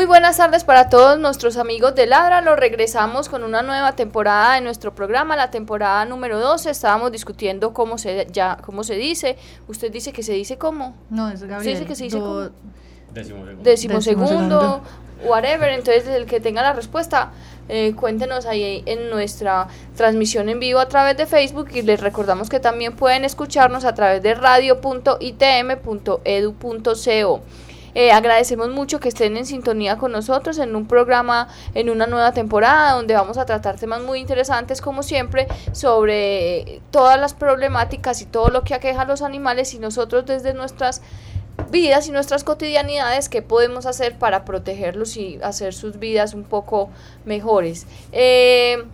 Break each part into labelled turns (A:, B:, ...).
A: Muy buenas tardes para todos nuestros amigos de Ladra. Lo regresamos con una nueva temporada de nuestro programa, la temporada número 12. Estábamos discutiendo cómo se ya cómo se dice. Usted dice que se dice cómo?
B: No, es Gabriel.
A: Se dice que se dice cómo.
C: Decimosegundo.
A: Decimosegundo, whatever. Entonces, el que tenga la respuesta, eh, cuéntenos ahí en nuestra transmisión en vivo a través de Facebook y les recordamos que también pueden escucharnos a través de radio.itm.edu.co. Eh, agradecemos mucho que estén en sintonía con nosotros en un programa, en una nueva temporada, donde vamos a tratar temas muy interesantes, como siempre, sobre todas las problemáticas y todo lo que aqueja a los animales y nosotros desde nuestras vidas y nuestras cotidianidades, qué podemos hacer para protegerlos y hacer sus vidas un poco mejores. Eh,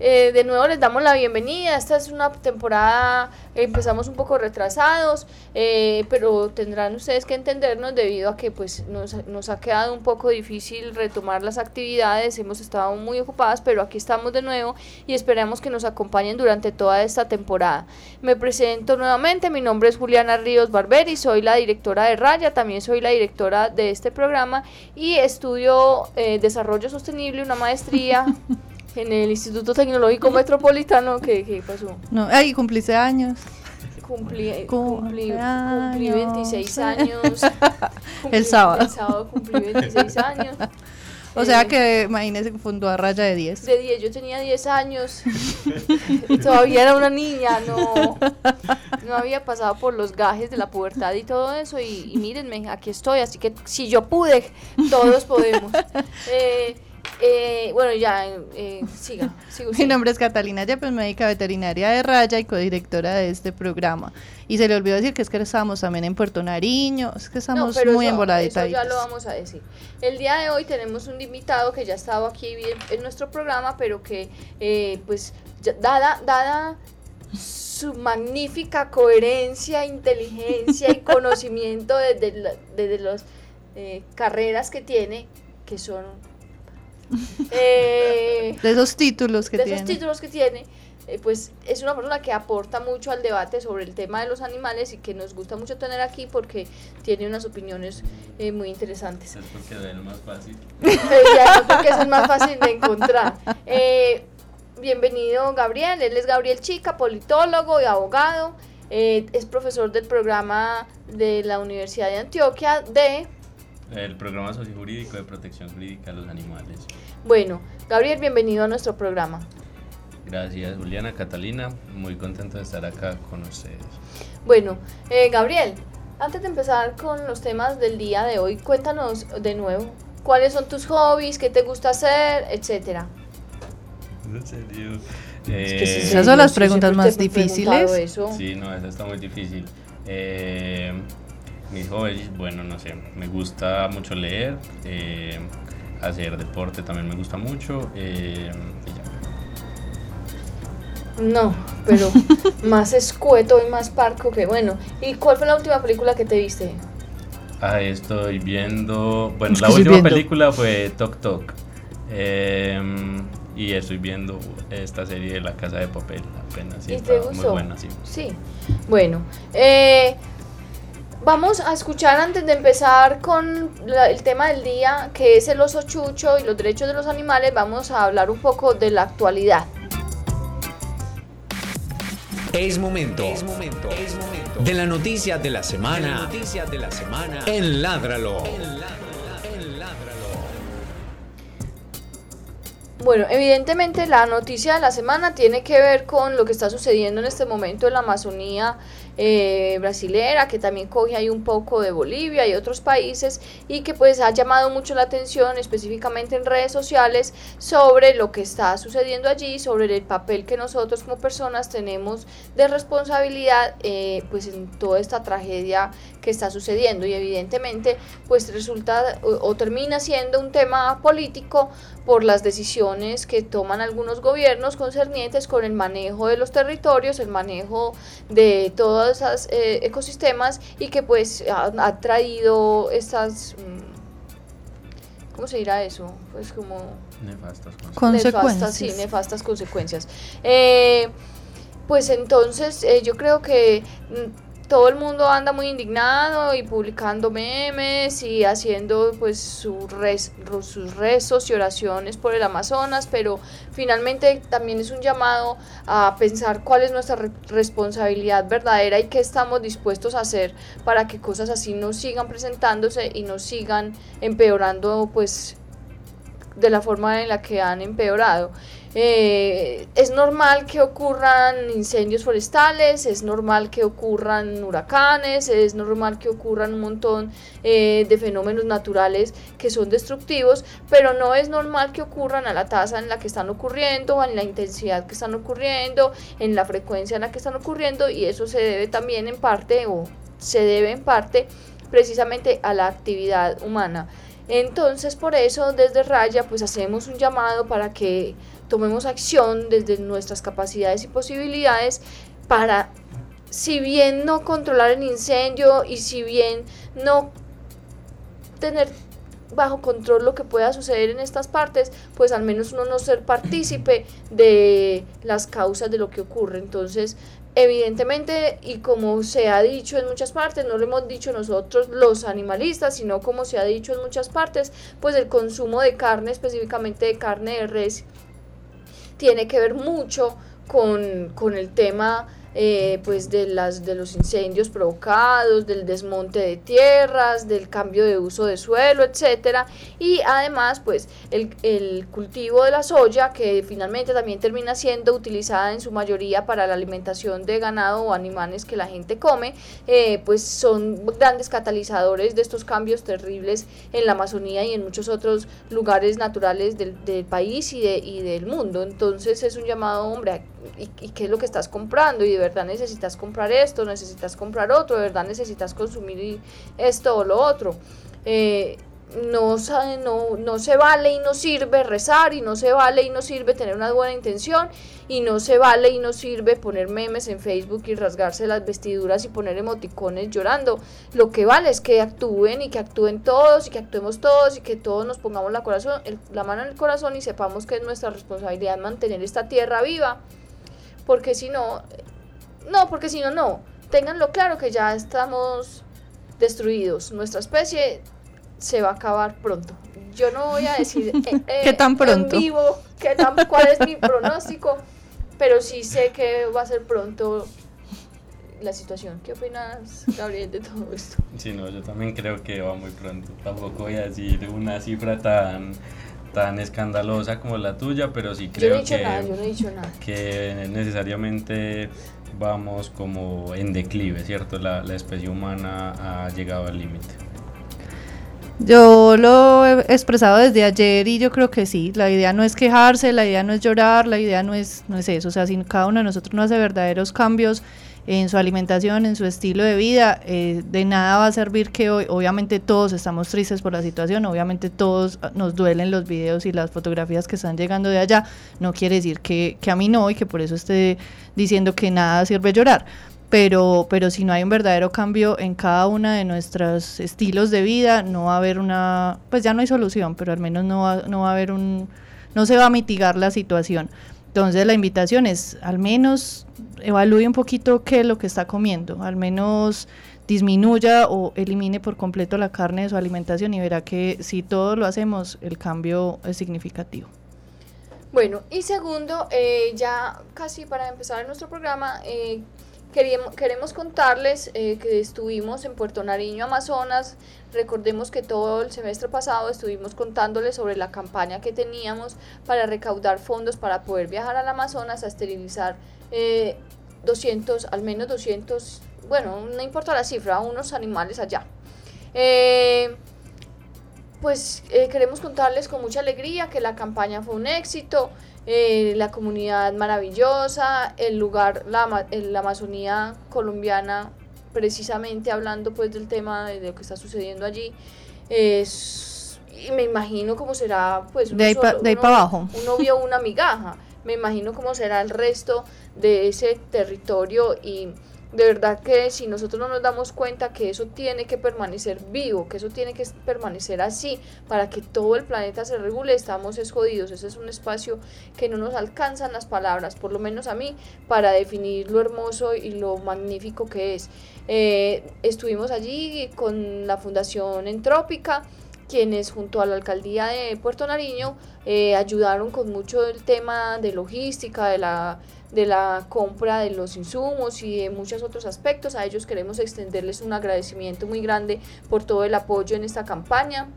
A: eh, de nuevo les damos la bienvenida. Esta es una temporada, empezamos un poco retrasados, eh, pero tendrán ustedes que entendernos debido a que pues nos, nos ha quedado un poco difícil retomar las actividades. Hemos estado muy ocupadas, pero aquí estamos de nuevo y esperamos que nos acompañen durante toda esta temporada. Me presento nuevamente, mi nombre es Juliana Ríos Barberi, soy la directora de Raya, también soy la directora de este programa y estudio eh, desarrollo sostenible, una maestría en el Instituto Tecnológico Metropolitano. ¿Qué, qué pasó?
B: No, ay, cumpliste años.
A: Cumplí, cumplí, cumplí 26 años. Cumplí-
B: El sábado.
A: El sábado cumplí 26 años.
B: O sea
A: Eh,
B: que, imagínese, fundó a raya de 10.
A: De 10, yo tenía 10 años y todavía era una niña, no, no había pasado por los gajes de la pubertad y todo eso y, y mírenme, aquí estoy, así que si yo pude, todos podemos. Eh, eh, bueno, ya, eh, siga, siga
B: Mi
A: usted.
B: nombre es Catalina Yepes, médica veterinaria de Raya y codirectora de este programa. Y se le olvidó decir que es que estábamos también en Puerto Nariño, es que
A: No,
B: estamos
A: pero
B: muy emboladitas.
A: Eso ya lo vamos a decir. El día de hoy tenemos un invitado que ya ha estado aquí en, en nuestro programa, pero que, eh, pues, ya- dada, dada su magnífica coherencia, inteligencia y conocimiento desde, la- desde las carreras que tiene, que son eh,
B: De esos títulos que
A: de
B: tiene.
A: esos títulos que tiene, eh, pues es una persona que aporta mucho al debate sobre el tema de los animales y que nos gusta mucho tener aquí porque tiene unas opiniones eh, muy interesantes.
C: Es porque es más fácil.
A: Eh, ya no, porque eso es más fácil de encontrar. Eh, bienvenido Gabriel, él es Gabriel Chica, politólogo y abogado, eh, es profesor del programa de la Universidad de Antioquia de...
C: El programa sociojurídico de protección jurídica de los animales.
A: Bueno, Gabriel, bienvenido a nuestro programa.
C: Gracias, Juliana, Catalina. Muy contento de estar acá con ustedes.
A: Bueno, eh, Gabriel, antes de empezar con los temas del día de hoy, cuéntanos de nuevo cuáles son tus hobbies, qué te gusta hacer, etcétera.
C: ¿En serio?
A: que sí,
C: Eh,
B: Esas son las preguntas más difíciles.
A: eso.
C: Sí, no, eso está muy difícil. Eh, mis hobbies, bueno, no sé, me gusta mucho leer, eh, hacer deporte también me gusta mucho. eh, y ya.
A: No, pero más escueto y más parco que bueno. ¿Y cuál fue la última película que te viste?
C: Ah, estoy viendo. Bueno,
B: Es
C: la última
B: viendo.
C: película fue Tok Tok. Em, y estoy viendo esta serie de La Casa de Papel apenas.
A: ¿Y
C: y
A: te
C: está muy
A: gustó?
C: buena, sí.
A: Sí. Bueno, eh, vamos a escuchar antes de empezar con la- el tema del día, que es el oso chucho y los derechos de los animales, vamos a hablar un poco de la actualidad.
D: Es momento. Es momento. De la noticia de la semana. de la semana. En Ládralo.
A: Bueno, evidentemente la noticia de la semana tiene que ver con lo que está sucediendo en este momento en la Amazonía eh, brasilera, que también coge ahí un poco de Bolivia y otros países, y que pues ha llamado mucho la atención, específicamente en redes sociales, sobre lo que está sucediendo allí, sobre el papel que nosotros como personas tenemos de responsabilidad eh, pues en toda esta tragedia que está sucediendo y evidentemente pues resulta o, termina siendo un tema político por las decisiones que toman algunos gobiernos concernientes con el manejo de los territorios, el manejo de todos esos eh, ecosistemas y que pues ha, traído estas... Mm, ¿Cómo se dirá eso? Pues como...
C: Nefastas
B: consecuencias.
A: sí, nefastas consecuencias. Eh, pues entonces eh, yo creo que mm, todo el mundo anda muy indignado y publicando memes y haciendo pues sus rezos y oraciones por el Amazonas, pero finalmente también es un llamado a pensar cuál es nuestra responsabilidad verdadera y qué estamos dispuestos a hacer para que cosas así no sigan presentándose y no sigan empeorando pues de la forma en la que han empeorado. Eh, es normal que ocurran incendios forestales, es normal que ocurran huracanes, es normal que ocurran un montón eh, de fenómenos naturales que son destructivos, pero no es normal que ocurran a la tasa en la que están ocurriendo, en la intensidad que están ocurriendo, en la frecuencia en la que están ocurriendo y eso se debe también en parte o se debe en parte precisamente a la actividad humana. Entonces por eso desde Raya pues hacemos un llamado para que tomemos acción desde nuestras capacidades y posibilidades para, si bien no controlar el incendio y si bien no tener bajo control lo que pueda suceder en estas partes, pues al menos uno no ser partícipe de las causas de lo que ocurre. Entonces, evidentemente, y como se ha dicho en muchas partes, no lo hemos dicho nosotros los animalistas, sino como se ha dicho en muchas partes, pues el consumo de carne, específicamente de carne de res, tiene que ver mucho con, con el tema eh, pues de, las, de los incendios provocados, del desmonte de tierras, del cambio de uso de suelo, etcétera, y además pues el, el, cultivo de la soya que finalmente también termina siendo utilizada en su mayoría para la alimentación de ganado o animales que la gente come, eh, pues son grandes catalizadores de estos cambios terribles en la Amazonía y en muchos otros lugares naturales del, del país y, de, y del mundo. Entonces es un llamado, hombre, ¿y, ¿y qué es lo que estás comprando? Y de verdad necesitas comprar esto, necesitas comprar otro, de verdad necesitas consumir esto o lo otro. Eh, no, no, no se vale y no sirve rezar y no se vale y no sirve tener una buena intención y no se vale y no sirve poner memes en Facebook y rasgarse las vestiduras y poner emoticones llorando. Lo que vale es que actúen y que actúen todos y que actuemos todos y que todos nos pongamos la, corazón, la mano en el corazón y sepamos que es nuestra responsabilidad mantener esta tierra viva porque si no, no, porque si no, no. Ténganlo claro que ya estamos destruidos. Nuestra especie se va a acabar pronto. Yo no voy a decir
B: eh, ¿Qué tan pronto?
A: en vivo qué tan, cuál es mi pronóstico, pero sí sé que va a ser pronto la situación. ¿Qué opinas, Gabriel, de todo esto?
C: Sí, no, yo también creo que va muy pronto. Tampoco voy a decir una cifra tan tan escandalosa como la tuya, pero sí creo
A: que, yo no he dicho nada.
C: que necesariamente vamos como en declive, ¿cierto? La, la especie humana ha llegado al límite.
B: Yo lo he expresado desde ayer y yo creo que sí, la idea no es quejarse, la idea no es llorar, la idea no es, no es eso, o sea, si cada uno de nosotros no hace verdaderos cambios en su alimentación, en su estilo de vida, eh, de nada va a servir que hoy, obviamente todos estamos tristes por la situación, obviamente todos ah, nos duelen los videos y las fotografías que están llegando de allá, no quiere decir que, que a mí no y que por eso esté diciendo que nada sirve llorar. Pero, pero si no hay un verdadero cambio en cada uno de nuestros estilos de vida, no va a haber una, pues ya no hay solución, pero al menos no va, no va a haber un, no se va a mitigar la situación. Entonces la invitación es al menos evalúe un poquito qué es lo que está comiendo, al menos disminuya o elimine por completo la carne de su alimentación y verá que si todos lo hacemos el cambio es significativo.
A: Bueno, y segundo, eh, ya casi para empezar nuestro programa, eh, Queríamos, queremos contarles eh, que estuvimos en Puerto Nariño, Amazonas. Recordemos que todo el semestre pasado estuvimos contándoles sobre la campaña que teníamos para recaudar fondos para poder viajar al Amazonas a esterilizar 200, eh, al menos 200 bueno, no importa la cifra, unos animales allá. Eh, pues eh, queremos contarles con mucha alegría que la campaña fue un éxito, eh, la comunidad maravillosa, el lugar, la, la Amazonía colombiana, precisamente hablando pues del tema de lo que está sucediendo allí, es, y me imagino cómo será pues
B: de ahí, para abajo.
A: Uno vio una migaja, me imagino cómo será el resto de ese territorio y de verdad que si nosotros no nos damos cuenta que eso tiene que permanecer vivo, que eso tiene que permanecer así para que todo el planeta se regule, estamos escondidos. Ese es un espacio que no nos alcanzan las palabras, por lo menos a mí, para definir lo hermoso y lo magnífico que es. Eh, estuvimos allí con la Fundación Entrópica quienes junto a la alcaldía de Puerto Nariño eh, ayudaron con mucho el tema de logística, de la de la compra de los insumos y de muchos otros aspectos. A ellos queremos extenderles un agradecimiento muy grande por todo el apoyo en esta campaña.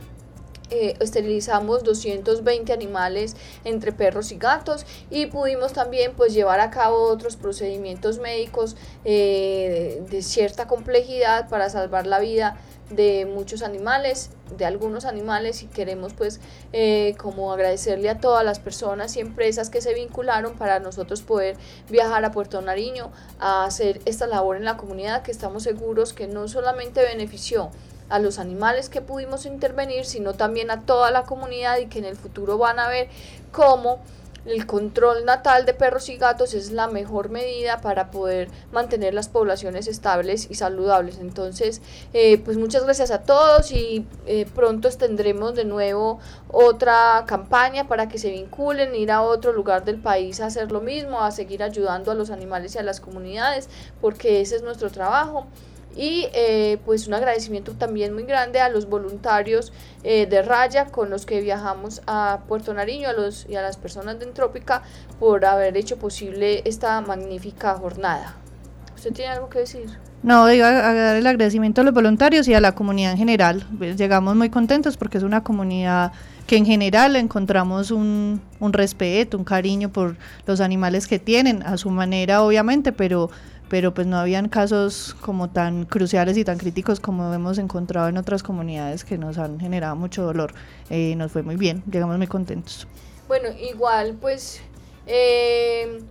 A: Eh, esterilizamos 220 animales entre perros y gatos y pudimos también pues llevar a cabo otros procedimientos médicos eh, de cierta complejidad para salvar la vida de muchos animales, de algunos animales y queremos pues eh, como agradecerle a todas las personas y empresas que se vincularon para nosotros poder viajar a Puerto Nariño a hacer esta labor en la comunidad que estamos seguros que no solamente benefició a los animales que pudimos intervenir, sino también a toda la comunidad y que en el futuro van a ver cómo el control natal de perros y gatos es la mejor medida para poder mantener las poblaciones estables y saludables. Entonces, eh, pues muchas gracias a todos y eh, pronto tendremos de nuevo otra campaña para que se vinculen, ir a otro lugar del país a hacer lo mismo, a seguir ayudando a los animales y a las comunidades, porque ese es nuestro trabajo y eh, pues un agradecimiento también muy grande a los voluntarios eh, de Raya con los que viajamos a Puerto Nariño a los, y a las personas de Entrópica por haber hecho posible esta magnífica jornada. ¿Usted tiene algo que decir?
B: No, digo, a, dar el agradecimiento a los voluntarios y a la comunidad en general. Pues, llegamos muy contentos porque es una comunidad que en general encontramos un, un respeto, un cariño por los animales que tienen, a su manera obviamente, pero pero pues no habían casos como tan cruciales y tan críticos como hemos encontrado en otras comunidades que nos han generado mucho dolor. Eh, nos fue muy bien, llegamos muy contentos.
A: Bueno, igual pues eh,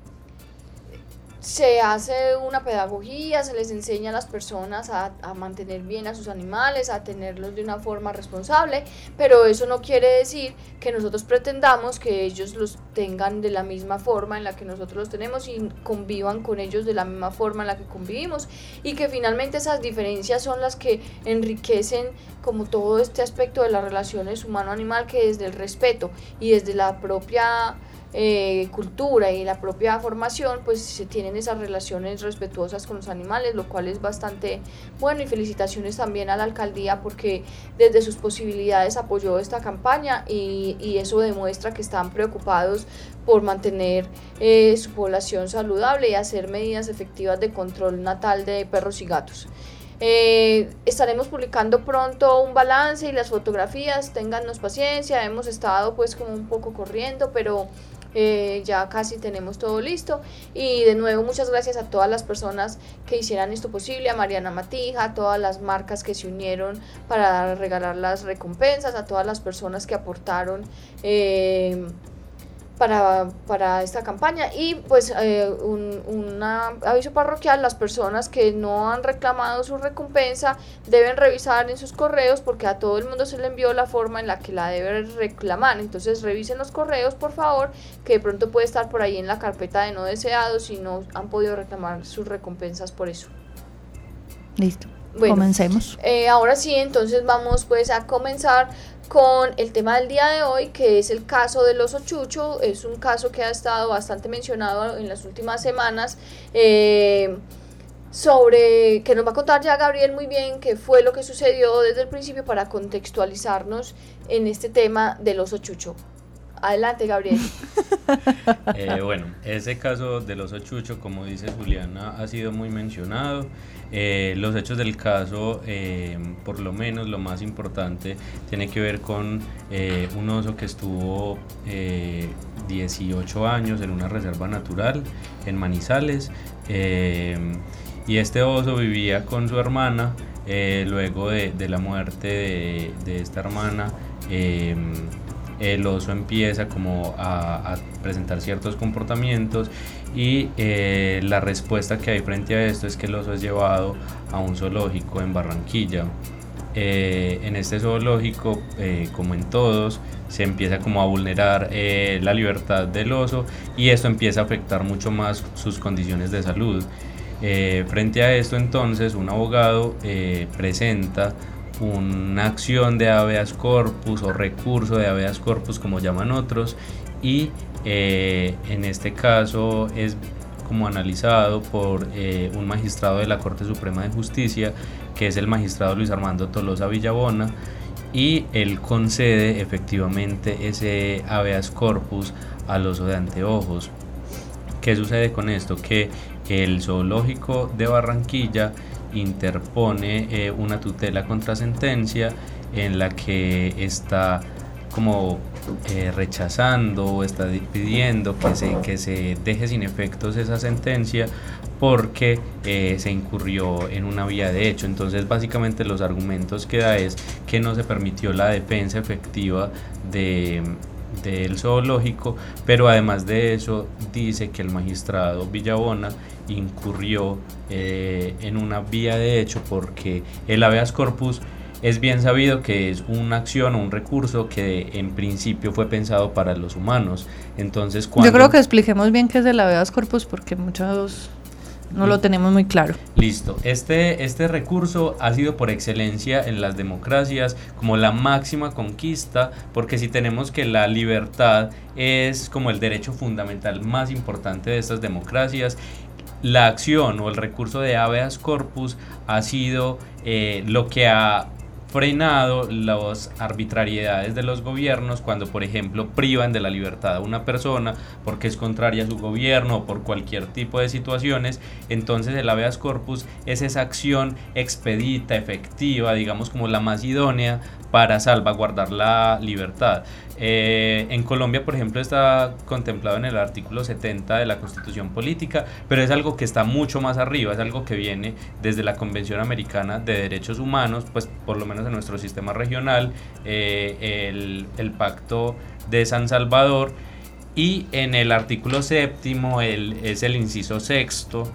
A: se hace una pedagogía, se les enseña a las personas a, mantener bien a sus animales, a tenerlos de una forma responsable, pero eso no quiere decir que nosotros pretendamos que ellos los tengan de la misma forma en la que nosotros los tenemos y convivan con ellos de la misma forma en la que convivimos. Y que finalmente esas diferencias son las que enriquecen como todo este aspecto de las relaciones humano-animal que desde el respeto y desde la propia eh, cultura y la propia formación, pues se tienen esas relaciones respetuosas con los animales, lo cual es bastante bueno. Y felicitaciones también a la alcaldía porque desde sus posibilidades apoyó esta campaña y, y eso demuestra que están preocupados por mantener eh, su población saludable y hacer medidas efectivas de control natal de perros y gatos. Eh, estaremos publicando pronto un balance y las fotografías, téngannos paciencia, hemos estado pues como un poco corriendo, pero eh, ya casi tenemos todo listo. Y de nuevo, muchas gracias a todas las personas que hicieran esto posible, a Mariana Matija, a todas las marcas que se unieron para regalar las recompensas, a todas las personas que aportaron. Eh, para, para esta campaña y pues eh, un aviso parroquial, las personas que no han reclamado su recompensa deben revisar en sus correos porque a todo el mundo se le envió la forma en la que la deben reclamar, entonces revisen los correos por favor que de pronto puede estar por ahí en la carpeta de no deseados y no han podido reclamar sus recompensas por eso.
B: Listo. Comencemos.
A: Eh, ahora sí, entonces vamos pues a comenzar con el tema del día de hoy, que es el caso del oso chucho. Es un caso que ha estado bastante mencionado en las últimas semanas. Eh, sobre que nos va a contar ya Gabriel muy bien qué fue lo que sucedió desde el principio para contextualizarnos en este tema del oso chucho. Adelante, Gabriel.
C: Eh, bueno, ese caso del oso chucho, como dice Juliana, ha sido muy mencionado. Eh, los hechos del caso, eh, por lo menos lo más importante, tiene que ver con un oso que estuvo 18 años en una reserva natural en Manizales y este oso vivía con su hermana luego de, la muerte de, esta hermana. El oso empieza como a, presentar ciertos comportamientos y eh, la respuesta que hay frente a esto es que el oso es llevado a un zoológico en Barranquilla. Eh, en este zoológico, eh, como en todos, se empieza como a vulnerar la libertad del oso y esto empieza a afectar mucho más sus condiciones de salud. frente a esto entonces un abogado presenta una acción de habeas corpus o recurso de habeas corpus como llaman otros y eh, en este caso es como analizado por eh, un magistrado de la Corte Suprema de Justicia que es el magistrado Luis Armando Tolosa Villabona y él concede efectivamente ese habeas corpus al oso de anteojos. ¿Qué sucede con esto? Que el zoológico de Barranquilla interpone eh, una tutela contra sentencia en la que está como eh, rechazando o está pidiendo que se, que se deje sin efectos esa sentencia porque eh, se incurrió en una vía de hecho. Entonces básicamente los argumentos que da es que no se permitió la defensa efectiva de del zoológico, pero además de eso dice que el magistrado Villabona incurrió eh, en una vía de hecho porque el habeas corpus es bien sabido que es una acción o un recurso que en principio fue pensado para los humanos. Entonces,
B: cuando... Yo creo que expliquemos bien qué es el habeas corpus porque muchos no lo tenemos muy claro.
C: Listo. Este, este recurso ha sido por excelencia en las democracias como la máxima conquista, porque si tenemos que la libertad es como el derecho fundamental más importante de estas democracias, la acción o el recurso de habeas corpus ha sido eh, lo que ha frenado las arbitrariedades de los gobiernos cuando, por ejemplo, privan de la libertad a una persona porque es contraria a su gobierno o por cualquier tipo de situaciones. Entonces el habeas corpus es esa acción expedita, efectiva, digamos como la más idónea para salvaguardar la libertad. Eh, en Colombia, por ejemplo, está contemplado en el artículo 70 de la Constitución Política, pero es algo que está mucho más arriba, es algo que viene desde la Convención Americana de Derechos Humanos, pues por lo menos en nuestro sistema regional, eh, el, Pacto de San Salvador, y en el artículo séptimo el, es el inciso sexto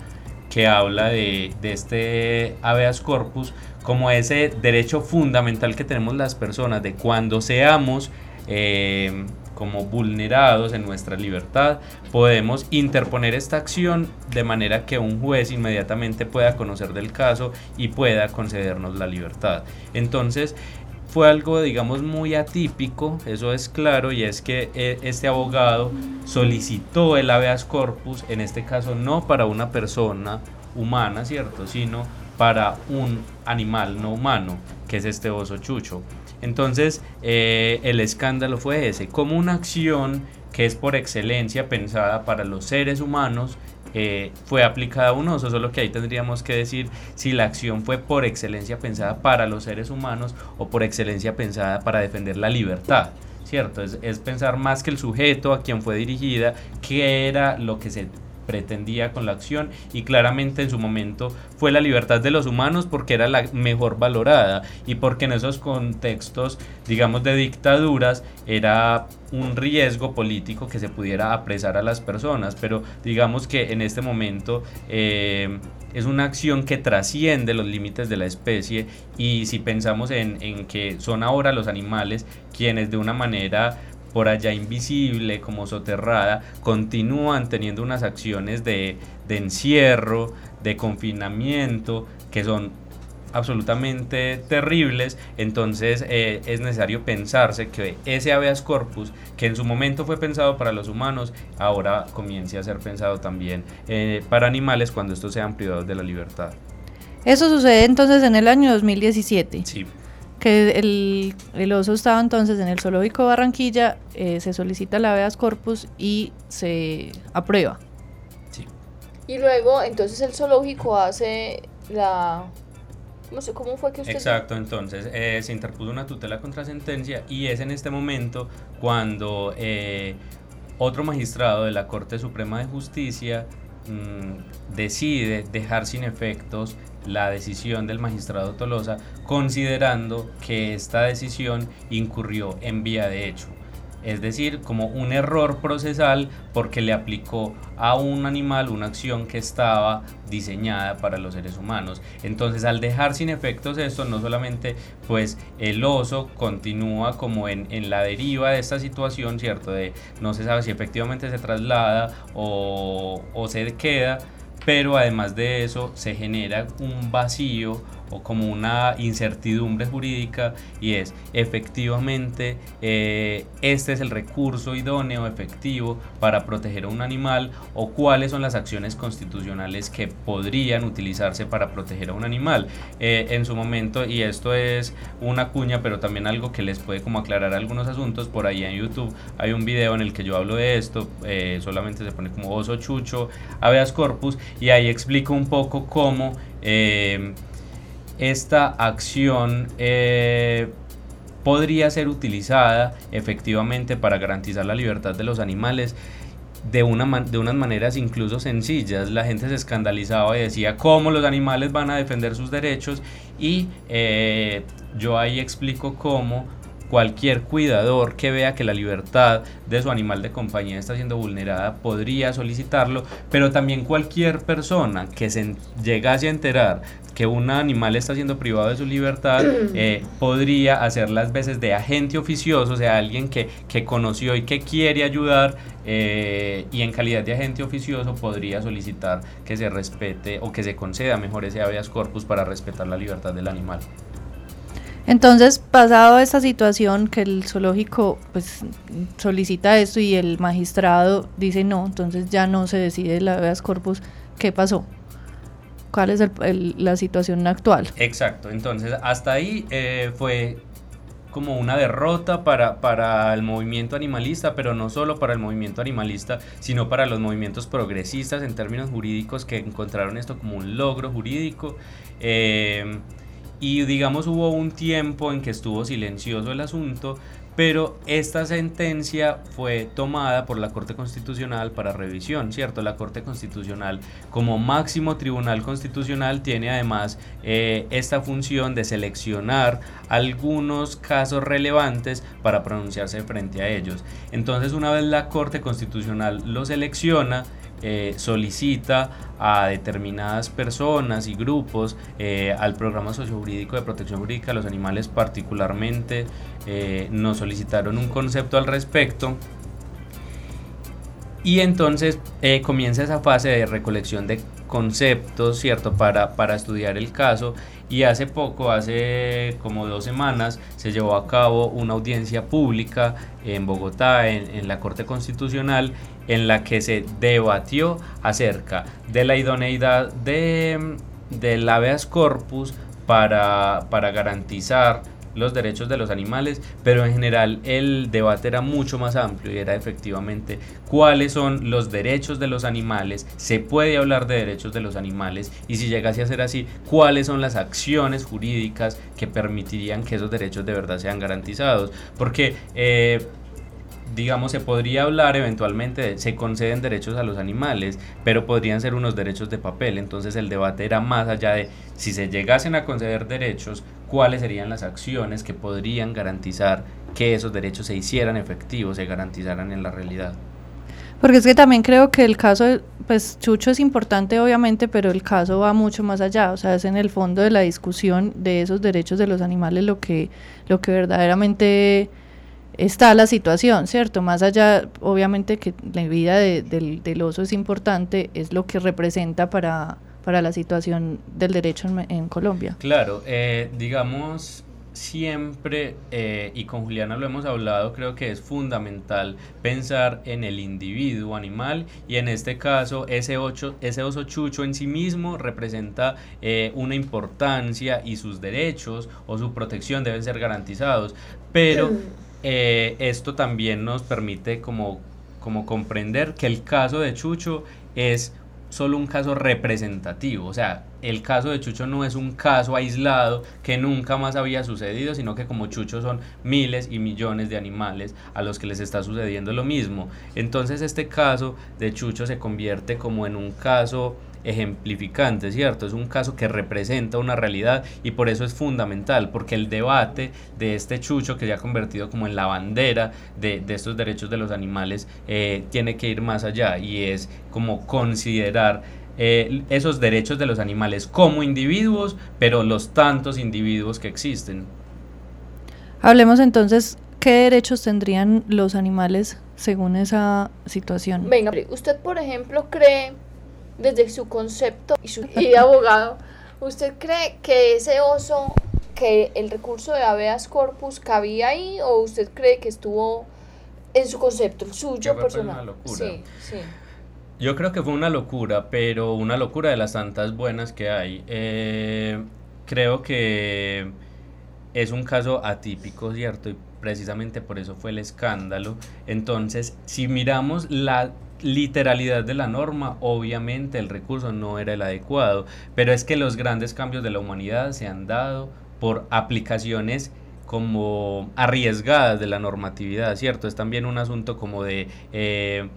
C: que habla de, de este habeas corpus como ese derecho fundamental que tenemos las personas de cuando seamos eh, como vulnerados en nuestra libertad, podemos interponer esta acción de manera que un juez inmediatamente pueda conocer del caso y pueda concedernos la libertad. Entonces, fue algo, digamos, muy atípico, eso es claro, y es que eh, este abogado solicitó el habeas corpus, en este caso no para una persona humana, ¿cierto?, sino para un animal no humano, que es este oso chucho. Entonces, eh, el escándalo fue ese, como una acción que es por excelencia pensada para los seres humanos, eh, fue aplicada a un oso, solo que ahí tendríamos que decir si la acción fue por excelencia pensada para los seres humanos o por excelencia pensada para defender la libertad. ¿Cierto? Es, es pensar más que el sujeto a quien fue dirigida, qué era lo que se pretendía con la acción y claramente en su momento fue la libertad de los humanos porque era la mejor valorada y porque en esos contextos, digamos, de dictaduras era un riesgo político que se pudiera apresar a las personas, pero digamos que en este momento eh, es una acción que trasciende los límites de la especie y si pensamos en, en que son ahora los animales quienes de una manera por allá invisible, como soterrada, continúan teniendo unas acciones de, encierro, de confinamiento, que son absolutamente terribles, entonces eh, es necesario pensarse que ese habeas corpus, que en su momento fue pensado para los humanos, ahora comience a ser pensado también eh, para animales cuando estos sean privados de la libertad.
B: Eso sucede entonces en el año 2017.
C: Sí
B: que el, el, oso estaba entonces en el zoológico Barranquilla, eh, se solicita la habeas corpus y se aprueba.
A: Sí. Y luego, entonces el zoológico hace la... No sé, ¿cómo fue que usted...
C: Exacto, entonces eh, se interpuso una tutela contra sentencia y es en este momento cuando eh, otro magistrado de la Corte Suprema de Justicia mm, decide dejar sin efectos la decisión del magistrado Tolosa, considerando que esta decisión incurrió en vía de hecho es decir, como un error procesal porque le aplicó a un animal una acción que estaba diseñada para los seres humanos. Entonces, al dejar sin efectos esto, no solamente pues el oso continúa como en, en la deriva de esta situación, ¿cierto? De no se sabe si efectivamente se traslada o, o se queda, pero además de eso se genera un vacío o como una incertidumbre jurídica y es efectivamente eh, este es el recurso idóneo efectivo para proteger a un animal o cuáles son las acciones constitucionales que podrían utilizarse para proteger a un animal. Eh, en su momento y esto es una cuña pero también algo que les puede como aclarar algunos asuntos por ahí en YouTube hay un video en el que yo hablo de esto eh, solamente se pone como oso chucho habeas corpus y ahí explico un poco cómo esta acción eh, podría ser utilizada efectivamente para garantizar la libertad de los animales de, una de unas maneras incluso sencillas. La gente se escandalizaba y decía cómo los animales van a defender sus derechos y eh, yo ahí explico cómo cualquier cuidador que vea que la libertad de su animal de compañía está siendo vulnerada podría solicitarlo, pero también cualquier persona que se llegase a enterar que un animal está siendo privado de su libertad eh, podría hacer las veces de agente oficioso, o sea, alguien que, que conoció y que quiere ayudar eh, y en calidad de agente oficioso podría solicitar que se respete o que se conceda mejor ese habeas corpus para respetar la libertad del animal.
B: Entonces, pasado esta situación que el zoológico pues solicita esto y el magistrado dice no, entonces ya no se decide la habeas corpus, ¿qué pasó? ¿Cuál es la situación actual?
C: Exacto, entonces hasta ahí eh, fue como una derrota para, para el movimiento animalista, pero no solo para el movimiento animalista, sino para los movimientos progresistas en términos jurídicos que encontraron esto como un logro jurídico. Eh, y digamos hubo un tiempo en que estuvo silencioso el asunto, pero esta sentencia fue tomada por la Corte Constitucional para revisión, ¿cierto? La Corte Constitucional como máximo tribunal constitucional tiene además eh, esta función de seleccionar algunos casos relevantes para pronunciarse frente a ellos. Entonces una vez la Corte Constitucional lo selecciona, eh, solicita a determinadas personas y grupos eh, al programa sociojurídico de protección jurídica los animales particularmente eh, nos solicitaron un concepto al respecto. Y entonces comienza esa fase de recolección de conceptos, ¿cierto? Para, para estudiar el caso y hace poco, hace como dos semanas, se llevó a cabo una audiencia pública en Bogotá, en, la Corte Constitucional, en la que se debatió acerca de la idoneidad de, del habeas corpus para, para garantizar los derechos de los animales, pero en general el debate era mucho más amplio y era efectivamente cuáles son los derechos de los animales, se puede hablar de derechos de los animales y si llegase a ser así, cuáles son las acciones jurídicas que permitirían que esos derechos de verdad sean garantizados, porque eh, digamos, se podría hablar eventualmente de se conceden derechos a los animales, pero podrían ser unos derechos de papel. Entonces el debate era más allá de si se llegasen a conceder derechos, cuáles serían las acciones que podrían garantizar que esos derechos se hicieran efectivos, se garantizaran en la realidad.
B: Porque es que también creo que el caso, pues Chucho es importante obviamente, pero el caso va mucho más allá, o sea, es en el fondo de la discusión de esos derechos de los animales lo que, lo que verdaderamente está la situación, ¿cierto? Más allá, obviamente, que la vida del, oso es importante, es lo que representa para, para la situación del derecho en, Colombia.
C: Claro, eh, digamos, siempre, eh, y con Juliana lo hemos hablado, creo que es fundamental pensar en el individuo animal y en este caso ese, ocho, ese oso chucho en sí mismo representa eh, una importancia y sus derechos o su protección deben ser garantizados, pero eh, esto también nos permite como, como comprender que el caso de Chucho es solo un caso representativo, o sea, el caso de Chucho no es un caso aislado que nunca más había sucedido, sino que como Chucho son miles y millones de animales a los que les está sucediendo lo mismo. Entonces este caso de Chucho se convierte como en un caso ejemplificante, ¿cierto? Es un caso que representa una realidad y por eso es fundamental, porque el debate de este chucho que se ha convertido como en la bandera de, estos derechos de los animales eh, tiene que ir más allá y es como considerar eh, esos derechos de los animales como individuos, pero los tantos individuos que existen.
B: Hablemos entonces, ¿qué derechos tendrían los animales según esa situación?
A: Venga, usted por ejemplo cree desde su concepto y su y abogado, ¿usted cree que ese oso, que el recurso de habeas corpus cabía ahí o usted cree que estuvo en su concepto, el suyo personal?
C: Sí, sí. Yo creo que fue una locura, pero una locura de las tantas buenas que hay. Eh, creo que es un caso atípico, ¿cierto? Y precisamente por eso fue el escándalo. Entonces, si miramos la literalidad de la norma, obviamente el recurso no era el adecuado, pero es que los grandes cambios de la humanidad se han dado por aplicaciones como arriesgadas de la normatividad, ¿cierto? Es también un asunto como de... Eh,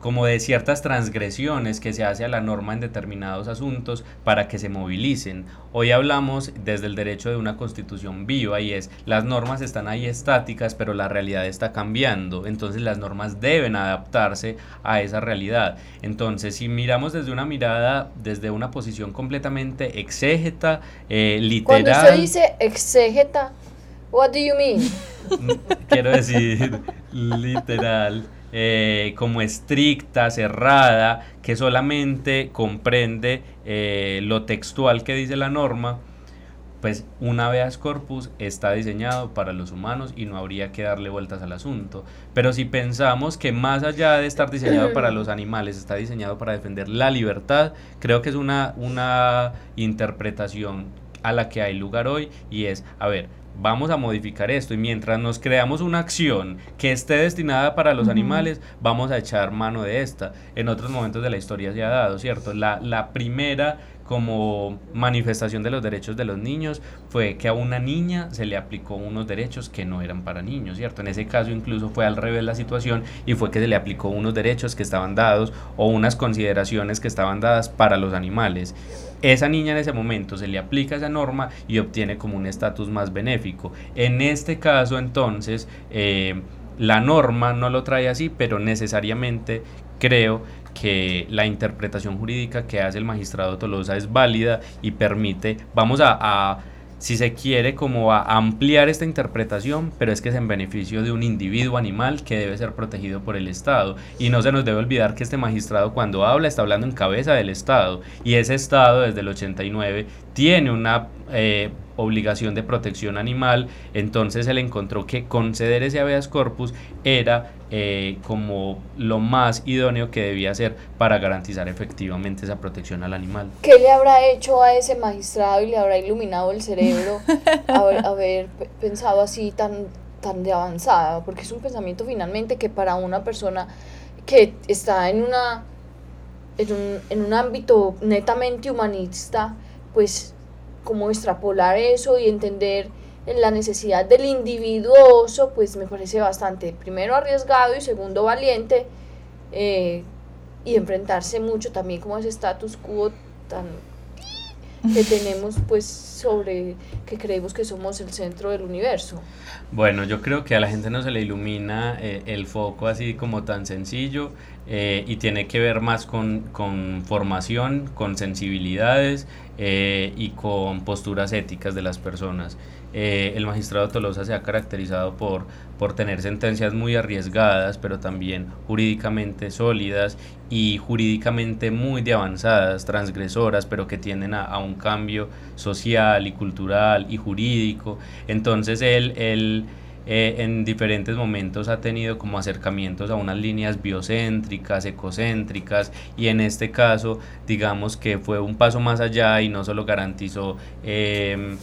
C: como de ciertas transgresiones que se hace a la norma en determinados asuntos para que se movilicen. Hoy hablamos desde el derecho de una constitución viva y es las normas están ahí estáticas pero la realidad está cambiando, entonces las normas deben adaptarse a esa realidad. Entonces si miramos desde una mirada, desde una posición completamente exégeta, eh, literal...
A: Cuando usted dice exégeta, what do you mean?
C: Quiero decir literal eh, como estricta, cerrada, que solamente comprende eh, lo textual que dice la norma, pues una habeas corpus está diseñado para los humanos y no habría que darle vueltas al asunto. Pero si pensamos que más allá de estar diseñado para los animales, está diseñado para defender la libertad, creo que es una, una interpretación a la que hay lugar hoy y es, a ver, vamos a modificar esto y mientras nos creamos una acción que esté destinada para los animales, vamos a echar mano de esta. En otros momentos de la historia se ha dado, ¿cierto? La, la primera como manifestación de los derechos de los niños fue que a una niña se le aplicó unos derechos que no eran para niños, ¿cierto? En ese caso incluso fue al revés la situación y fue que se le aplicó unos derechos que estaban dados o unas consideraciones que estaban dadas para los animales. Esa niña en ese momento se le aplica esa norma y obtiene como un estatus más benéfico. En este caso entonces... Eh, la norma no lo trae así, pero necesariamente creo que la interpretación jurídica que hace el magistrado Tolosa es válida y permite, vamos a, si se quiere, como a ampliar esta interpretación, pero es que es en beneficio de un individuo animal que debe ser protegido por el Estado. Y no se nos debe olvidar que este magistrado cuando habla está hablando en cabeza del Estado. Y ese Estado desde el 89 tiene una... Eh, obligación de protección animal, entonces él encontró que conceder ese habeas corpus era eh, como lo más idóneo que debía ser para garantizar efectivamente esa protección al animal.
A: ¿Qué le habrá hecho a ese magistrado y le habrá iluminado el cerebro haber, haber pensado así tan, tan de avanzada? Porque es un pensamiento finalmente que para una persona que está en una en un, en un ámbito netamente humanista, pues como extrapolar eso y entender la necesidad del individuoso, pues me parece bastante, primero arriesgado y segundo valiente, eh, y enfrentarse mucho también como ese status quo tan que tenemos pues sobre que creemos que somos el centro del universo.
C: Bueno, yo creo que a la gente no se le ilumina eh, el foco así como tan sencillo eh, y tiene que ver más con, con formación, con sensibilidades eh, y con posturas éticas de las personas. Eh, el magistrado Tolosa se ha caracterizado por, por tener sentencias muy arriesgadas, pero también jurídicamente sólidas y jurídicamente muy de avanzadas, transgresoras, pero que tienden a, un cambio social y cultural y jurídico. Entonces él, él eh, en diferentes momentos ha tenido como acercamientos a unas líneas biocéntricas, ecocéntricas, y en este caso digamos que fue un paso más allá y no solo garantizó... Eh,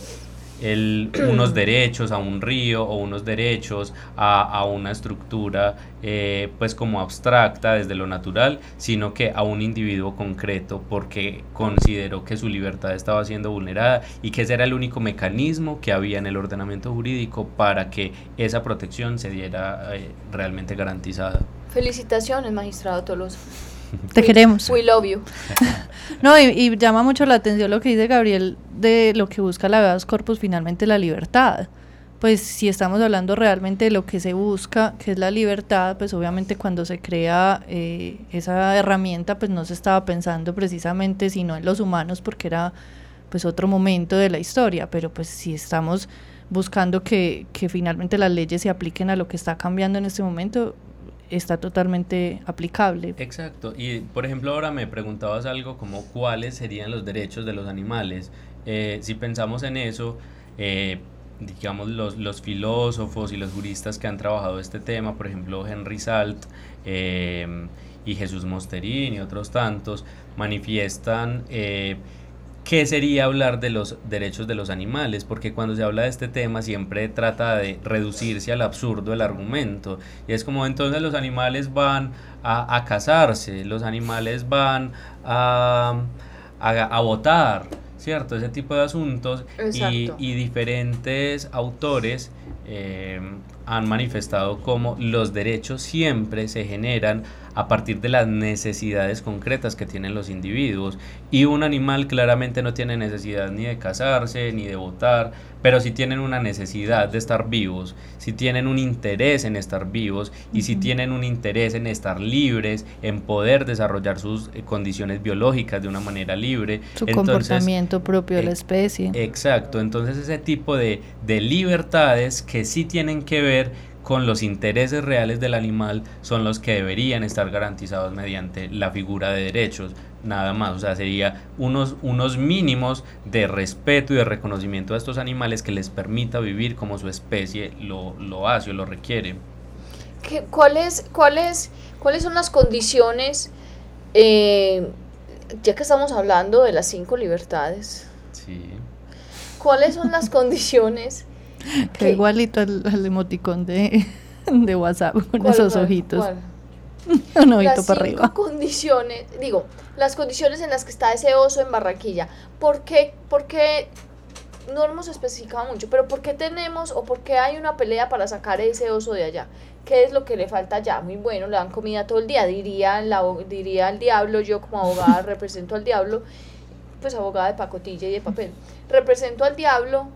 C: el, unos derechos a un río o unos derechos a, a una estructura eh, pues como abstracta desde lo natural, sino que a un individuo concreto porque consideró que su libertad estaba siendo vulnerada y que ese era el único mecanismo que había en el ordenamiento jurídico para que esa protección se diera eh, realmente garantizada.
A: Felicitaciones, magistrado Tolosa.
B: Te queremos.
A: We love you.
B: No, y, y llama mucho la atención lo que dice Gabriel de lo que busca la habeas corpus finalmente la libertad. Pues si estamos hablando realmente de lo que se busca, que es la libertad, pues obviamente cuando se crea eh, esa herramienta, pues no se estaba pensando precisamente sino en los humanos porque era pues otro momento de la historia, pero pues si estamos buscando que, que finalmente las leyes se apliquen a lo que está cambiando en este momento, está totalmente aplicable.
C: Exacto. Y por ejemplo ahora me preguntabas algo como cuáles serían los derechos de los animales. Eh, si pensamos en eso, eh, digamos los, los filósofos y los juristas que han trabajado este tema, por ejemplo Henry Salt eh, y Jesús Mosterín y otros tantos, manifiestan qué sería hablar de los derechos de los animales, porque cuando se habla de este tema siempre trata de reducirse al absurdo el argumento, y es como entonces los animales van a, a casarse, los animales van a, a, a votar, ¿cierto? Ese tipo de asuntos, y diferentes autores eh, han manifestado cómo los derechos siempre se generan a partir de las necesidades concretas que tienen los individuos. Y un animal claramente no tiene necesidad ni de casarse, ni de votar, pero sí tienen una necesidad de estar vivos, sí tienen un interés en estar vivos y sí tienen un interés en estar libres, en poder desarrollar sus eh, condiciones biológicas de una manera libre.
B: Su
C: Entonces,
B: comportamiento propio de la
C: eh,
B: especie.
C: Exacto, entonces ese tipo de, de libertades que sí tienen que ver con los intereses reales del animal son los que deberían estar garantizados mediante la figura de derechos, nada más, o sea, sería unos, unos mínimos de respeto y de reconocimiento a estos animales que les permita vivir como su especie lo, lo hace o lo requiere.
A: ¿Qué- cuáles, cuáles, ¿Cuáles son las condiciones, eh, ya que estamos hablando de las cinco libertades,
C: Sí.
A: cuáles son las condiciones?
B: Que
A: que-
B: igualito al, emoticón de, de WhatsApp con
A: cuál-
B: esos
A: cuál-
B: ojitos.
A: cuál?
B: Un ojito
A: las
B: para
A: cinco
B: arriba.
A: condiciones, digo, las condiciones en las que está ese oso en Barranquilla. ¿Por qué? Porque no hemos especificado mucho, pero ¿por qué tenemos o por qué hay una pelea para sacar ese oso de allá? ¿Qué es lo que le falta allá? Muy bueno, le dan comida todo el día, diría, la, diría el diablo, yo como abogada represento al diablo, pues abogada de pacotilla y de papel, represento al diablo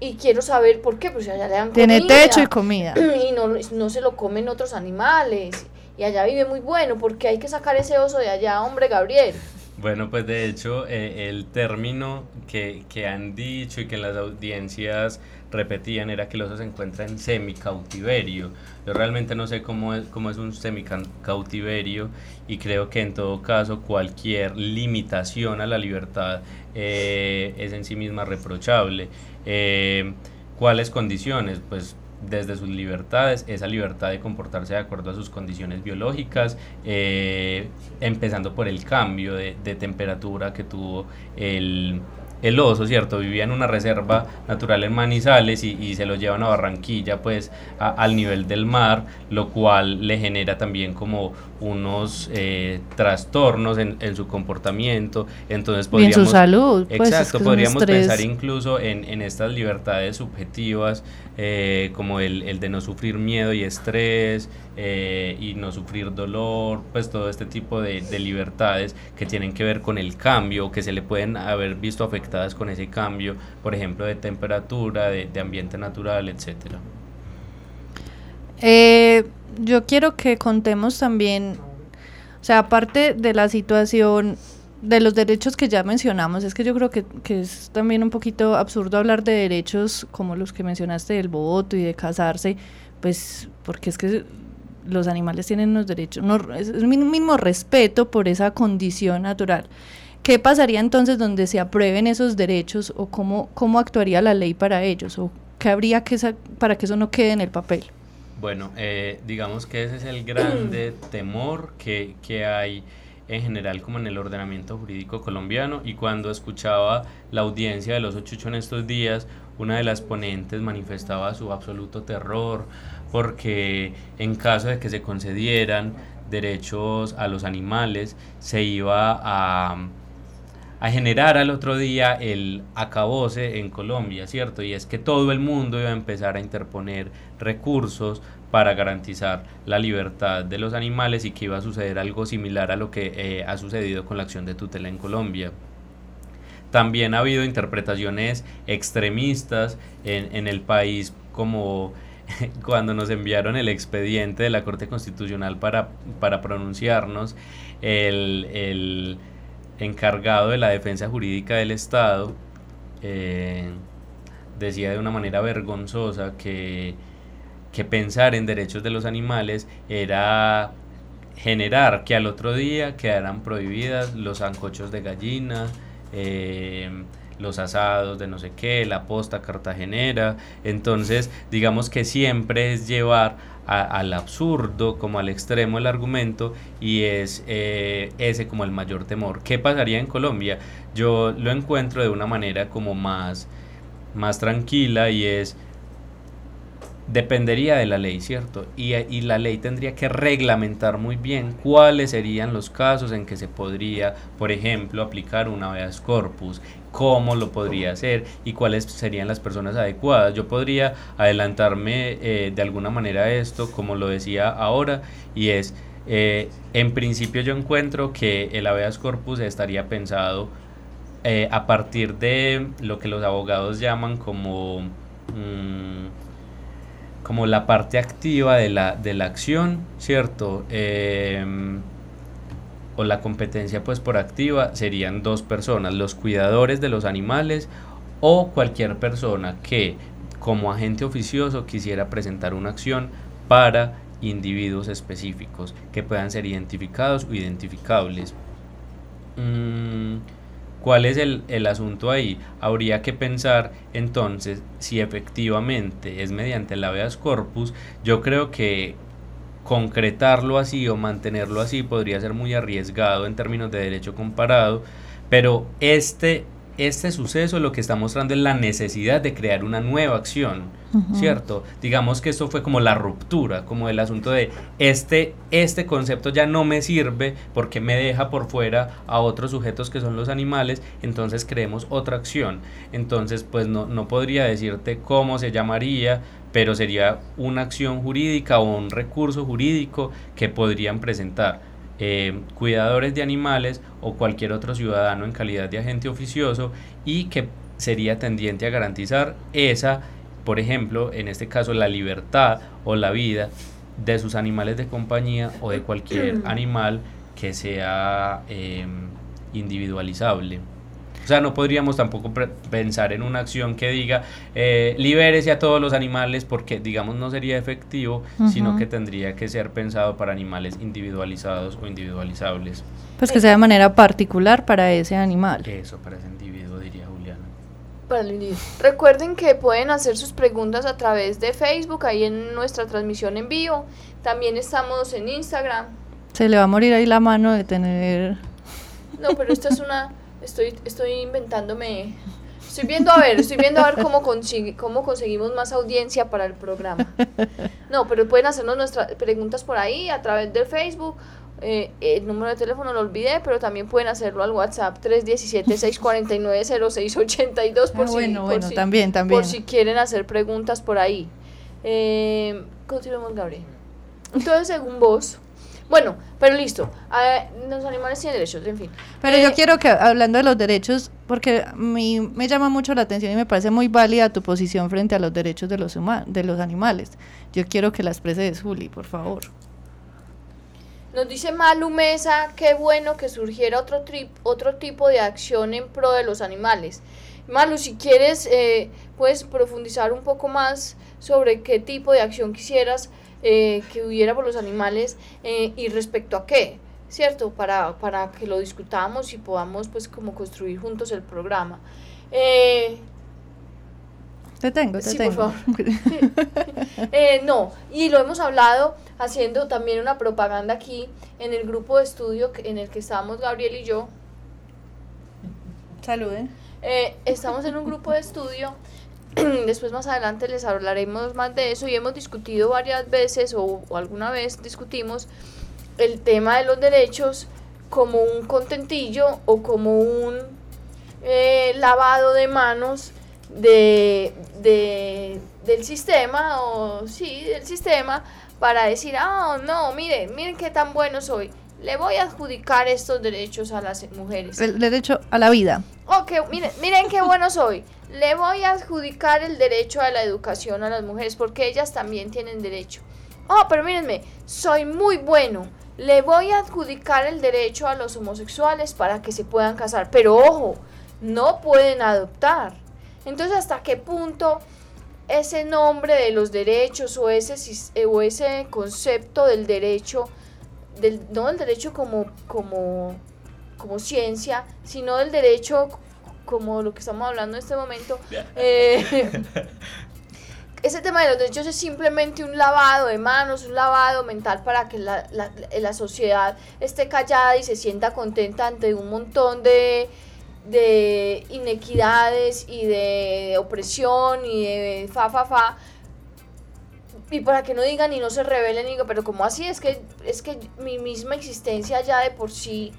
A: y quiero saber por qué, pues allá le dan
B: Tiene
A: comida
B: techo y comida.
A: y no, no se lo comen otros animales. Y allá vive muy bueno, porque hay que sacar ese oso de allá, hombre Gabriel.
C: Bueno, pues de hecho eh, el término que, que han dicho y que en las audiencias repetían era que el oso se encuentra en semicautiverio. Yo realmente no sé cómo es, cómo es un semicautiverio y creo que en todo caso cualquier limitación a la libertad eh, es en sí misma reprochable. Eh, ¿Cuáles condiciones? Pues desde sus libertades, esa libertad de comportarse de acuerdo a sus condiciones biológicas, eh, empezando por el cambio de, de temperatura que tuvo el, el oso, ¿cierto? Vivía en una reserva natural en Manizales y, y se lo llevan a Barranquilla, pues a- al nivel del mar, lo cual le genera también como unos eh, trastornos en, en su comportamiento. Entonces
B: Y en su
C: podríamos...
B: salud. Pues, es
C: Exacto, podríamos pensar incluso en, en estas libertades subjetivas, eh, como el, el de no sufrir miedo y estrés eh, y no sufrir dolor, pues todo este tipo de, de libertades que tienen que ver con el cambio, que se le pueden haber visto afectadas con ese cambio, por ejemplo, de temperatura, de, de ambiente natural, etcétera.
B: Eh, yo quiero que contemos también, o sea, aparte de la situación de los derechos que ya mencionamos, es que yo creo que, que es también un poquito absurdo hablar de derechos como los que mencionaste del voto y de casarse, pues porque es que los animales tienen unos derechos, no, es es mínimo respeto por esa condición natural. ¿Qué pasaría entonces donde se aprueben esos derechos o cómo, cómo actuaría la ley para ellos o qué habría que para que eso no quede en el papel?
C: Bueno, eh, digamos que ese es el grande temor que, que hay en general como en el ordenamiento jurídico colombiano y cuando escuchaba la audiencia de los ocho en estos días, una de las ponentes manifestaba su absoluto terror porque en caso de que se concedieran derechos a los animales, se iba a, a generar al otro día el acabose en Colombia, ¿cierto? Y es que todo el mundo iba a empezar a interponer recursos para garantizar la libertad de los animales y que iba a suceder algo similar a lo que eh, ha sucedido con la acción de tutela en Colombia. También ha habido interpretaciones extremistas en, en el país como cuando nos enviaron el expediente de la Corte Constitucional para, para pronunciarnos, el, el, encargado de la defensa jurídica del Estado eh, decía de una manera vergonzosa que, que pensar en derechos de los animales era generar que al otro día quedaran prohibidas los ancochos de gallina, eh, los asados de no sé qué, la posta cartagenera. Entonces, digamos que siempre es llevar al absurdo, como al extremo el argumento, y es eh, ese como el mayor temor. ¿Qué pasaría en Colombia? Yo lo encuentro de una manera como más, más tranquila y es dependería de la ley, ¿cierto? Y, y, la ley tendría que reglamentar muy bien cuáles serían los casos en que se podría, por ejemplo, aplicar una habeas corpus, cómo lo podría hacer y cuáles serían las personas adecuadas. Yo podría adelantarme eh, de alguna manera a esto, como lo decía ahora, y es, eh, en principio yo encuentro que el habeas corpus estaría pensado eh, a partir de lo que los abogados llaman como... Mm, como la parte activa de la, de la acción, ¿cierto? Em, o la competencia pues por activa serían dos personas, los cuidadores de los animales o cualquier persona que como agente oficioso quisiera presentar una acción para individuos específicos que puedan ser identificados o identificables. Mm, ¿Cuál es el, asunto ahí? Habría que pensar entonces si efectivamente es mediante el habeas corpus. Yo creo que concretarlo así o mantenerlo así podría ser muy arriesgado en términos de derecho comparado, pero este este suceso lo que está mostrando es la necesidad de crear una nueva acción, ¿cierto? Digamos que esto fue como la ruptura, como el asunto de este, este concepto ya no me sirve porque me deja por fuera a otros sujetos que son los animales, entonces creemos otra acción. Entonces, pues no, no podría decirte cómo se llamaría, pero sería una acción jurídica o un recurso jurídico que podrían presentar eh, cuidadores de animales o cualquier otro ciudadano en calidad de agente oficioso y que sería tendiente a garantizar esa, por ejemplo, en este caso, la libertad o la vida de sus animales de compañía o de cualquier animal que sea em, individualizable. O sea, no podríamos tampoco pensar en una acción que diga eh, libérese a todos los animales porque, digamos, no sería efectivo, sino que tendría que ser pensado para animales individualizados o individualizables.
B: Pues que sea de manera particular para ese animal.
C: Eso, para ese individuo, diría Juliana.
A: Para el individuo. Recuerden que pueden hacer sus preguntas a través de Facebook, ahí en nuestra transmisión en vivo. También estamos en Instagram.
B: Se le va a morir ahí la mano de tener...
A: No, pero esto es una... Estoy, estoy inventándome. Estoy viendo a ver, estoy viendo a ver cómo, cómo conseguimos más audiencia para el programa. No, pero pueden hacernos nuestras preguntas por ahí a través del Facebook. Eh, el número de teléfono lo olvidé, pero también pueden hacerlo al WhatsApp 317-649-0682 por, ah,
B: bueno, bueno, también, también.
A: por si quieren hacer preguntas por ahí. Eh, continuemos, Gabriel. Entonces, según vos, bueno, pero listo. Ah, los animales tienen derechos, en fin.
B: Pero yo eh, quiero que, hablando de los derechos, porque mí me llama mucho la atención y me parece muy válida tu posición frente a los derechos de los, de los animales. Yo quiero que la expreses, Juli, por favor.
A: Nos dice Malu Mesa, qué bueno que surgiera otro, otro tipo de acción en pro de los animales. Malu, si quieres, eh, puedes profundizar un poco más sobre qué tipo de acción quisieras eh, que hubiera por los animales eh, y respecto a qué, ¿cierto? Para, para que lo discutamos y podamos pues como construir juntos el programa. Eh,
B: Te tengo, te
A: Sí,
B: tengo.
A: por Eh, no, y lo hemos hablado haciendo también una propaganda aquí en el grupo de estudio en el que estamos Gabriel y yo.
B: Saluden.
A: Eh, estamos en un grupo de estudio. Después más adelante les hablaremos más de eso y hemos discutido varias veces o, alguna vez discutimos el tema de los derechos como un contentillo o como un eh, lavado de manos de, de- del sistema o sí del sistema para decir ah no miren miren qué tan bueno soy le voy a adjudicar estos derechos a las mujeres
B: El derecho a la vida.
A: Ok, miren, miren qué bueno soy. Le voy a adjudicar el derecho a la educación a las mujeres porque ellas también tienen derecho. Oh, pero mírenme, soy muy bueno. Le voy a adjudicar el derecho a los homosexuales para que se puedan casar. Pero ojo, no pueden adoptar. Entonces, ¿hasta qué punto ese nombre de los derechos o ese, o ese concepto del derecho, del, no del derecho como, como como ciencia, sino del derecho como lo que estamos hablando en este momento. eh, ese tema de los derechos es simplemente un lavado de manos, un lavado mental para que la, la- la sociedad esté callada y se sienta contenta ante un montón de, de inequidades y de opresión y de fa, fa, fa. Y para que no digan y no se rebelen y digan, pero como así es que es que mi misma existencia ya de por sí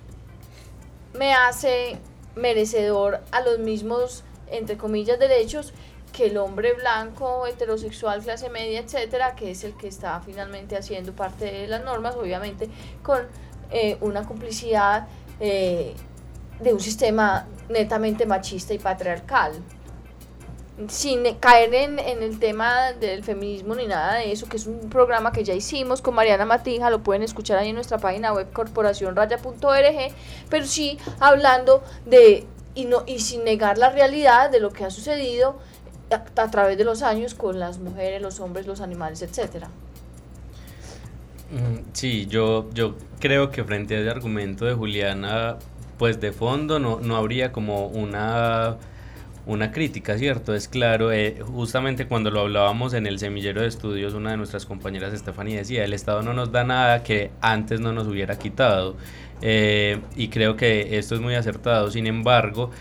A: me hace merecedor a los mismos, entre comillas, derechos que el hombre blanco, heterosexual, clase media, etcétera, que es el que está finalmente haciendo parte de las normas, obviamente con eh, una complicidad eh, de un sistema netamente machista y patriarcal. Sin caer en, en el tema del feminismo ni nada de eso, que es un programa que ya hicimos con Mariana Matija, lo pueden escuchar ahí en nuestra página web corporacionraya.org, pero sí hablando de, y, no, y sin negar la realidad de lo que ha sucedido a, través de los años con las mujeres, los hombres, los animales, etcétera.
C: Mm, Sí, yo, yo creo que frente a ese argumento de Juliana, pues de fondo no, no habría como una, una crítica, ¿cierto? Es claro, eh, justamente cuando lo hablábamos en el semillero de estudios, una de nuestras compañeras, Estefanía, decía, el Estado no nos da nada que antes no nos hubiera quitado. Eh, y creo que esto es muy acertado. Sin embargo,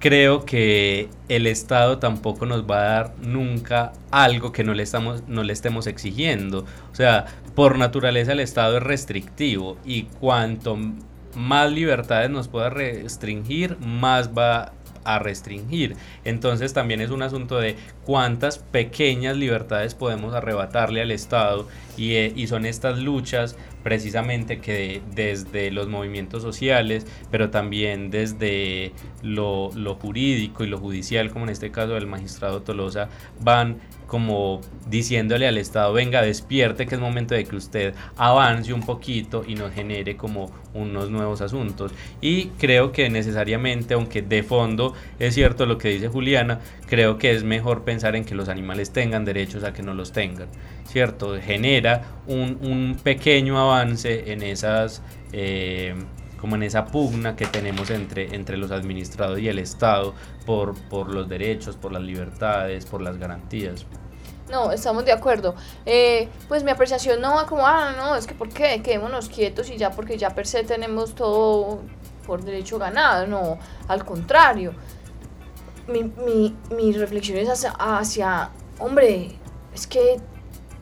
C: creo que el Estado tampoco nos va a dar nunca algo que no le, estamos, no le estemos exigiendo. O sea, por naturaleza el Estado es restrictivo y cuanto más libertades nos pueda restringir, más va a restringir. Entonces también es un asunto de cuántas pequeñas libertades podemos arrebatarle al Estado y, eh, son estas luchas precisamente que desde los movimientos sociales, pero también desde lo, lo jurídico y lo judicial, como en este caso del magistrado Tolosa, van como diciéndole al Estado, venga, despierte, que es momento de que usted avance un poquito y nos genere como unos nuevos asuntos. Y creo que necesariamente, aunque de fondo es cierto lo que dice Juliana, creo que es mejor pensar en que los animales tengan derechos a que no los tengan, ¿cierto? Genera un, un pequeño avance en esas... eh, como en esa pugna que tenemos entre, entre los administrados y el Estado por, por los derechos, por las libertades, por las garantías.
A: No, estamos de acuerdo. Eh, pues mi apreciación no va como, ah, no, es que ¿por qué? Quedémonos quietos y ya porque ya per se tenemos todo por derecho ganado. No, al contrario. Mi, mi, reflexión es hacia, hacia, hombre, es que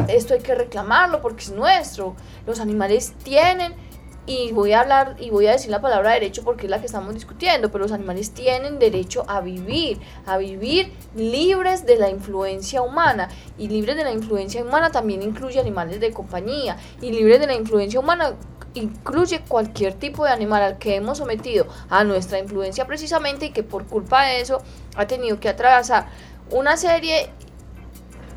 A: esto hay que reclamarlo porque es nuestro. Los animales tienen, y voy a hablar y voy a decir la palabra derecho porque es la que estamos discutiendo, pero los animales tienen derecho a vivir, a vivir libres de la influencia humana. Y libres de la influencia humana también incluye animales de compañía. Y libres de la influencia humana incluye cualquier tipo de animal al que hemos sometido a nuestra influencia precisamente y que por culpa de eso ha tenido que atravesar una serie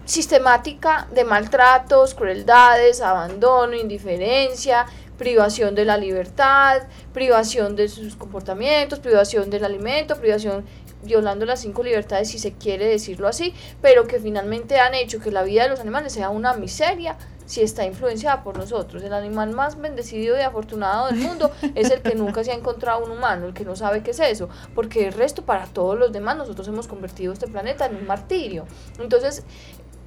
A: sistemática de maltratos, crueldades, abandono, indiferencia, privación de la libertad, privación de sus comportamientos, privación del alimento, privación violando las cinco libertades si se quiere decirlo así, pero que finalmente han hecho que la vida de los animales sea una miseria si está influenciada por nosotros. El animal más bendecido y afortunado del mundo es el que nunca se ha encontrado un humano, el que no sabe qué es eso, porque el resto para todos los demás nosotros hemos convertido este planeta en un martirio. Entonces,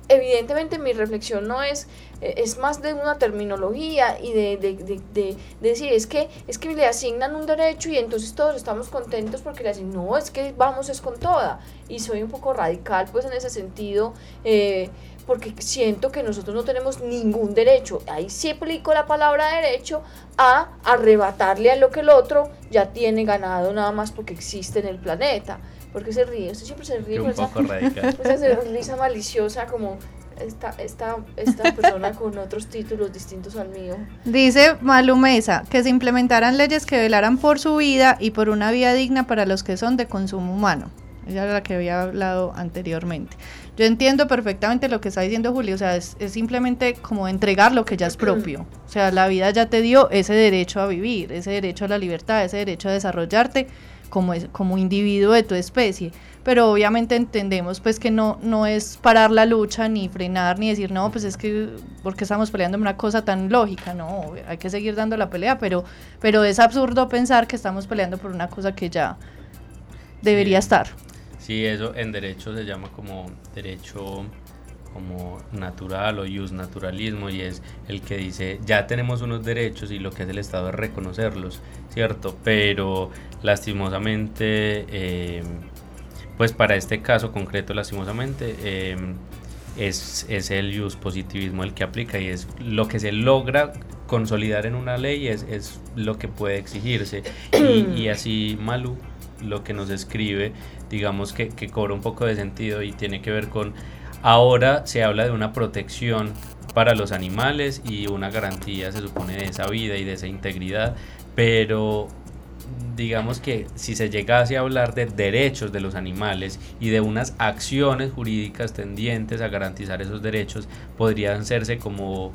A: evidentemente mi reflexión no es, eh, es más de una terminología y de, de, de, de, decir, es que, es que le asignan un derecho y entonces todos estamos contentos porque le asignan, no, es que vamos es con toda. Y soy un poco radical pues en ese sentido, eh, porque siento que nosotros no tenemos ningún derecho, ahí sí aplico la palabra derecho, a arrebatarle a lo que el otro ya tiene ganado nada más porque existe en el planeta. Porque se ríe, usted siempre se ríe
C: un poco radical.
A: esa risa maliciosa como esta, esta, esta persona con otros títulos distintos al mío.
B: Dice Malu Mesa que se implementaran leyes que velaran por su vida y por una vida digna para los que son de consumo humano. Ella era la que había hablado anteriormente. Yo entiendo perfectamente lo que está diciendo Julio, o sea, es, es, simplemente como entregar lo que ya es propio. O sea, la vida ya te dio ese derecho a vivir, ese derecho a la libertad, ese derecho a desarrollarte como, es, como individuo de tu especie. Pero obviamente entendemos pues que no, no es parar la lucha, ni frenar, ni decir, no, pues es que, porque estamos peleando una cosa tan lógica? No, hay que seguir dando la pelea, pero, pero es absurdo pensar que estamos peleando por una cosa que ya debería
C: sí.
B: estar.
C: Sí, eso en derecho se llama como derecho como natural o use naturalismo y es el que dice ya tenemos unos derechos y lo que es el Estado es reconocerlos, ¿cierto? Pero lastimosamente, eh, pues para este caso concreto lastimosamente, eh, es, es, el use positivismo el que aplica y es lo que se logra consolidar en una ley es, es lo que puede exigirse y, así Malu lo que nos escribe digamos que, que cobra un poco de sentido y tiene que ver con Ahora se habla de una protección para los animales y una garantía, se supone, de esa vida y de esa integridad, pero digamos que si se llegase a hablar de derechos de los animales y de unas acciones jurídicas tendientes a garantizar esos derechos, podrían hacerse como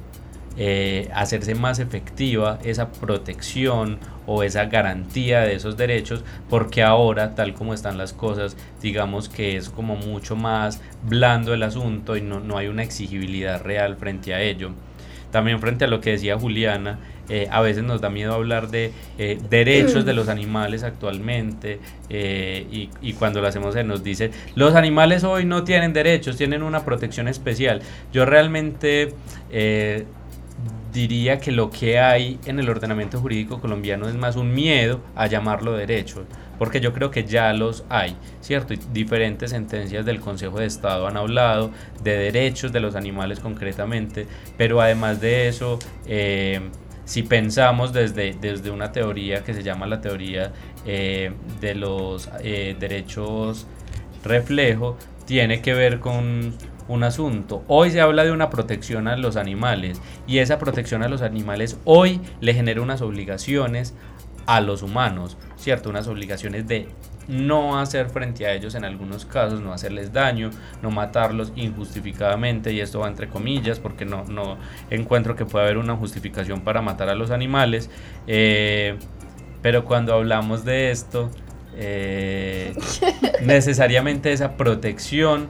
C: eh, hacerse más efectiva esa protección o esa garantía de esos derechos porque ahora tal como están las cosas digamos que es como mucho más blando el asunto y no, no hay una exigibilidad real frente a ello. También frente a lo que decía Juliana eh, a veces nos da miedo hablar de eh, derechos de los animales actualmente y, y, cuando lo hacemos se nos dice los animales hoy no tienen derechos tienen una protección especial yo realmente diría que lo que hay en el ordenamiento jurídico colombiano es más un miedo a llamarlo derecho, porque yo creo que ya los hay, ¿cierto? Y diferentes sentencias del Consejo de Estado han hablado de derechos de los animales concretamente, pero además de eso, eh, si pensamos desde, desde una teoría que se llama la teoría eh, de los eh, derechos reflejo, tiene que ver con un asunto. Hoy se habla de una protección a los animales y esa protección a los animales hoy le genera unas obligaciones a los humanos, ¿cierto? Unas obligaciones de no hacer frente a ellos en algunos casos, no hacerles daño, no matarlos injustificadamente, y esto va entre comillas porque no, no encuentro que pueda haber una justificación para matar a los animales, eh, pero cuando hablamos de esto, eh, necesariamente esa protección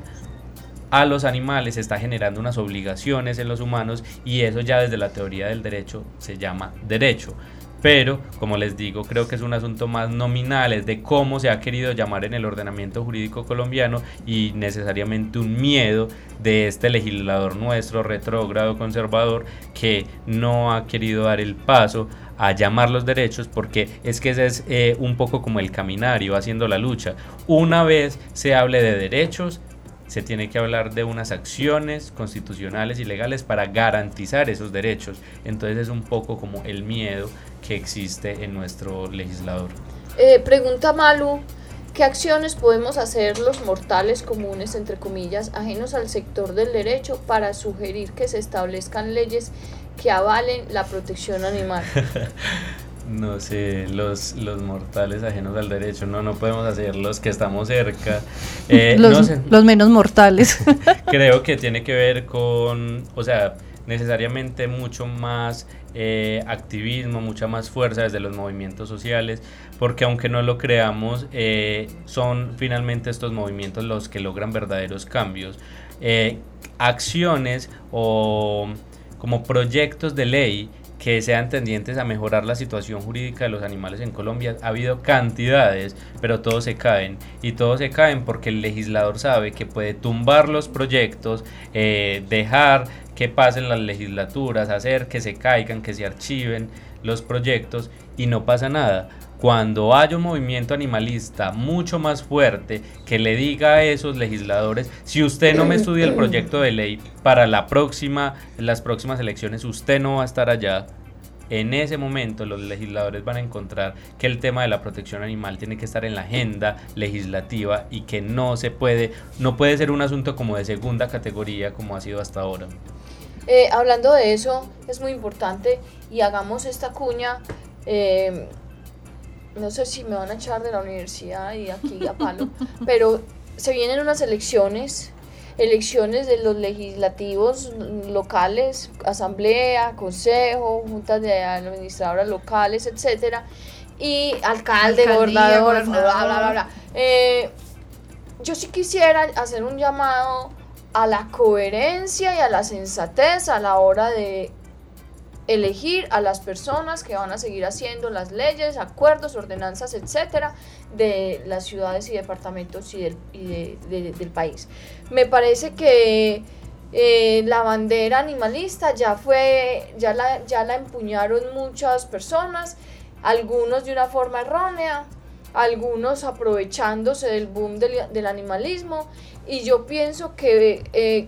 C: a los animales está generando unas obligaciones en los humanos y eso ya desde la teoría del derecho se llama derecho. Pero, como les digo, creo que es un asunto más nominal, es de cómo se ha querido llamar en el ordenamiento jurídico colombiano y necesariamente un miedo de este legislador nuestro, retrógrado, conservador, que no ha querido dar el paso a llamar los derechos porque es que ese es eh, un poco como el caminar y haciendo la lucha. Una vez se hable de derechos, se tiene que hablar de unas acciones constitucionales y legales para garantizar esos derechos. Entonces es un poco como el miedo que existe en nuestro legislador.
A: Eh, pregunta Malu, ¿qué acciones podemos hacer los mortales comunes, entre comillas, ajenos al sector del derecho para sugerir que se establezcan leyes que avalen la protección animal?
C: no sé, los, los mortales ajenos al derecho, no, no podemos hacer los que estamos cerca.
B: Eh, los, no sé. los, menos mortales.
C: Creo que tiene que ver con, o sea, necesariamente mucho más eh, activismo, mucha más fuerza desde los movimientos sociales, porque aunque no lo creamos, eh, son finalmente estos movimientos los que logran verdaderos cambios. acciones o como proyectos de ley que sean tendientes a mejorar la situación jurídica de los animales en Colombia. Ha habido cantidades, pero todos se caen. Y todos se caen porque el legislador sabe que puede tumbar los proyectos, eh, dejar que pasen las legislaturas, hacer que se caigan, que se archiven los proyectos y no pasa nada. Cuando haya un movimiento animalista mucho más fuerte que le diga a esos legisladores, si usted no me estudia el proyecto de ley para la próxima, las próximas elecciones, usted no va a estar allá. En ese momento los legisladores van a encontrar que el tema de la protección animal tiene que estar en la agenda legislativa y que no se puede, no puede ser un asunto como de segunda categoría como ha sido hasta ahora.
A: Eh, hablando de eso, es muy importante y hagamos esta cuña. Eh, no sé si me van a echar de la universidad y aquí a palo, pero se vienen unas elecciones, elecciones de los legislativos locales, asamblea, consejo, juntas de administradoras locales, etcétera, y alcalde, gobernador, bla, bla, bla, bla. Eh, yo sí quisiera hacer un llamado a la coherencia y a la sensatez a la hora de elegir a las personas que van a seguir haciendo las leyes, acuerdos, ordenanzas, etcétera, de las ciudades y departamentos y del, país. Me parece que eh, la bandera animalista ya fue, ya la, ya la empuñaron muchas personas, algunos de una forma errónea, algunos aprovechándose del boom del, del animalismo, y yo pienso que eh,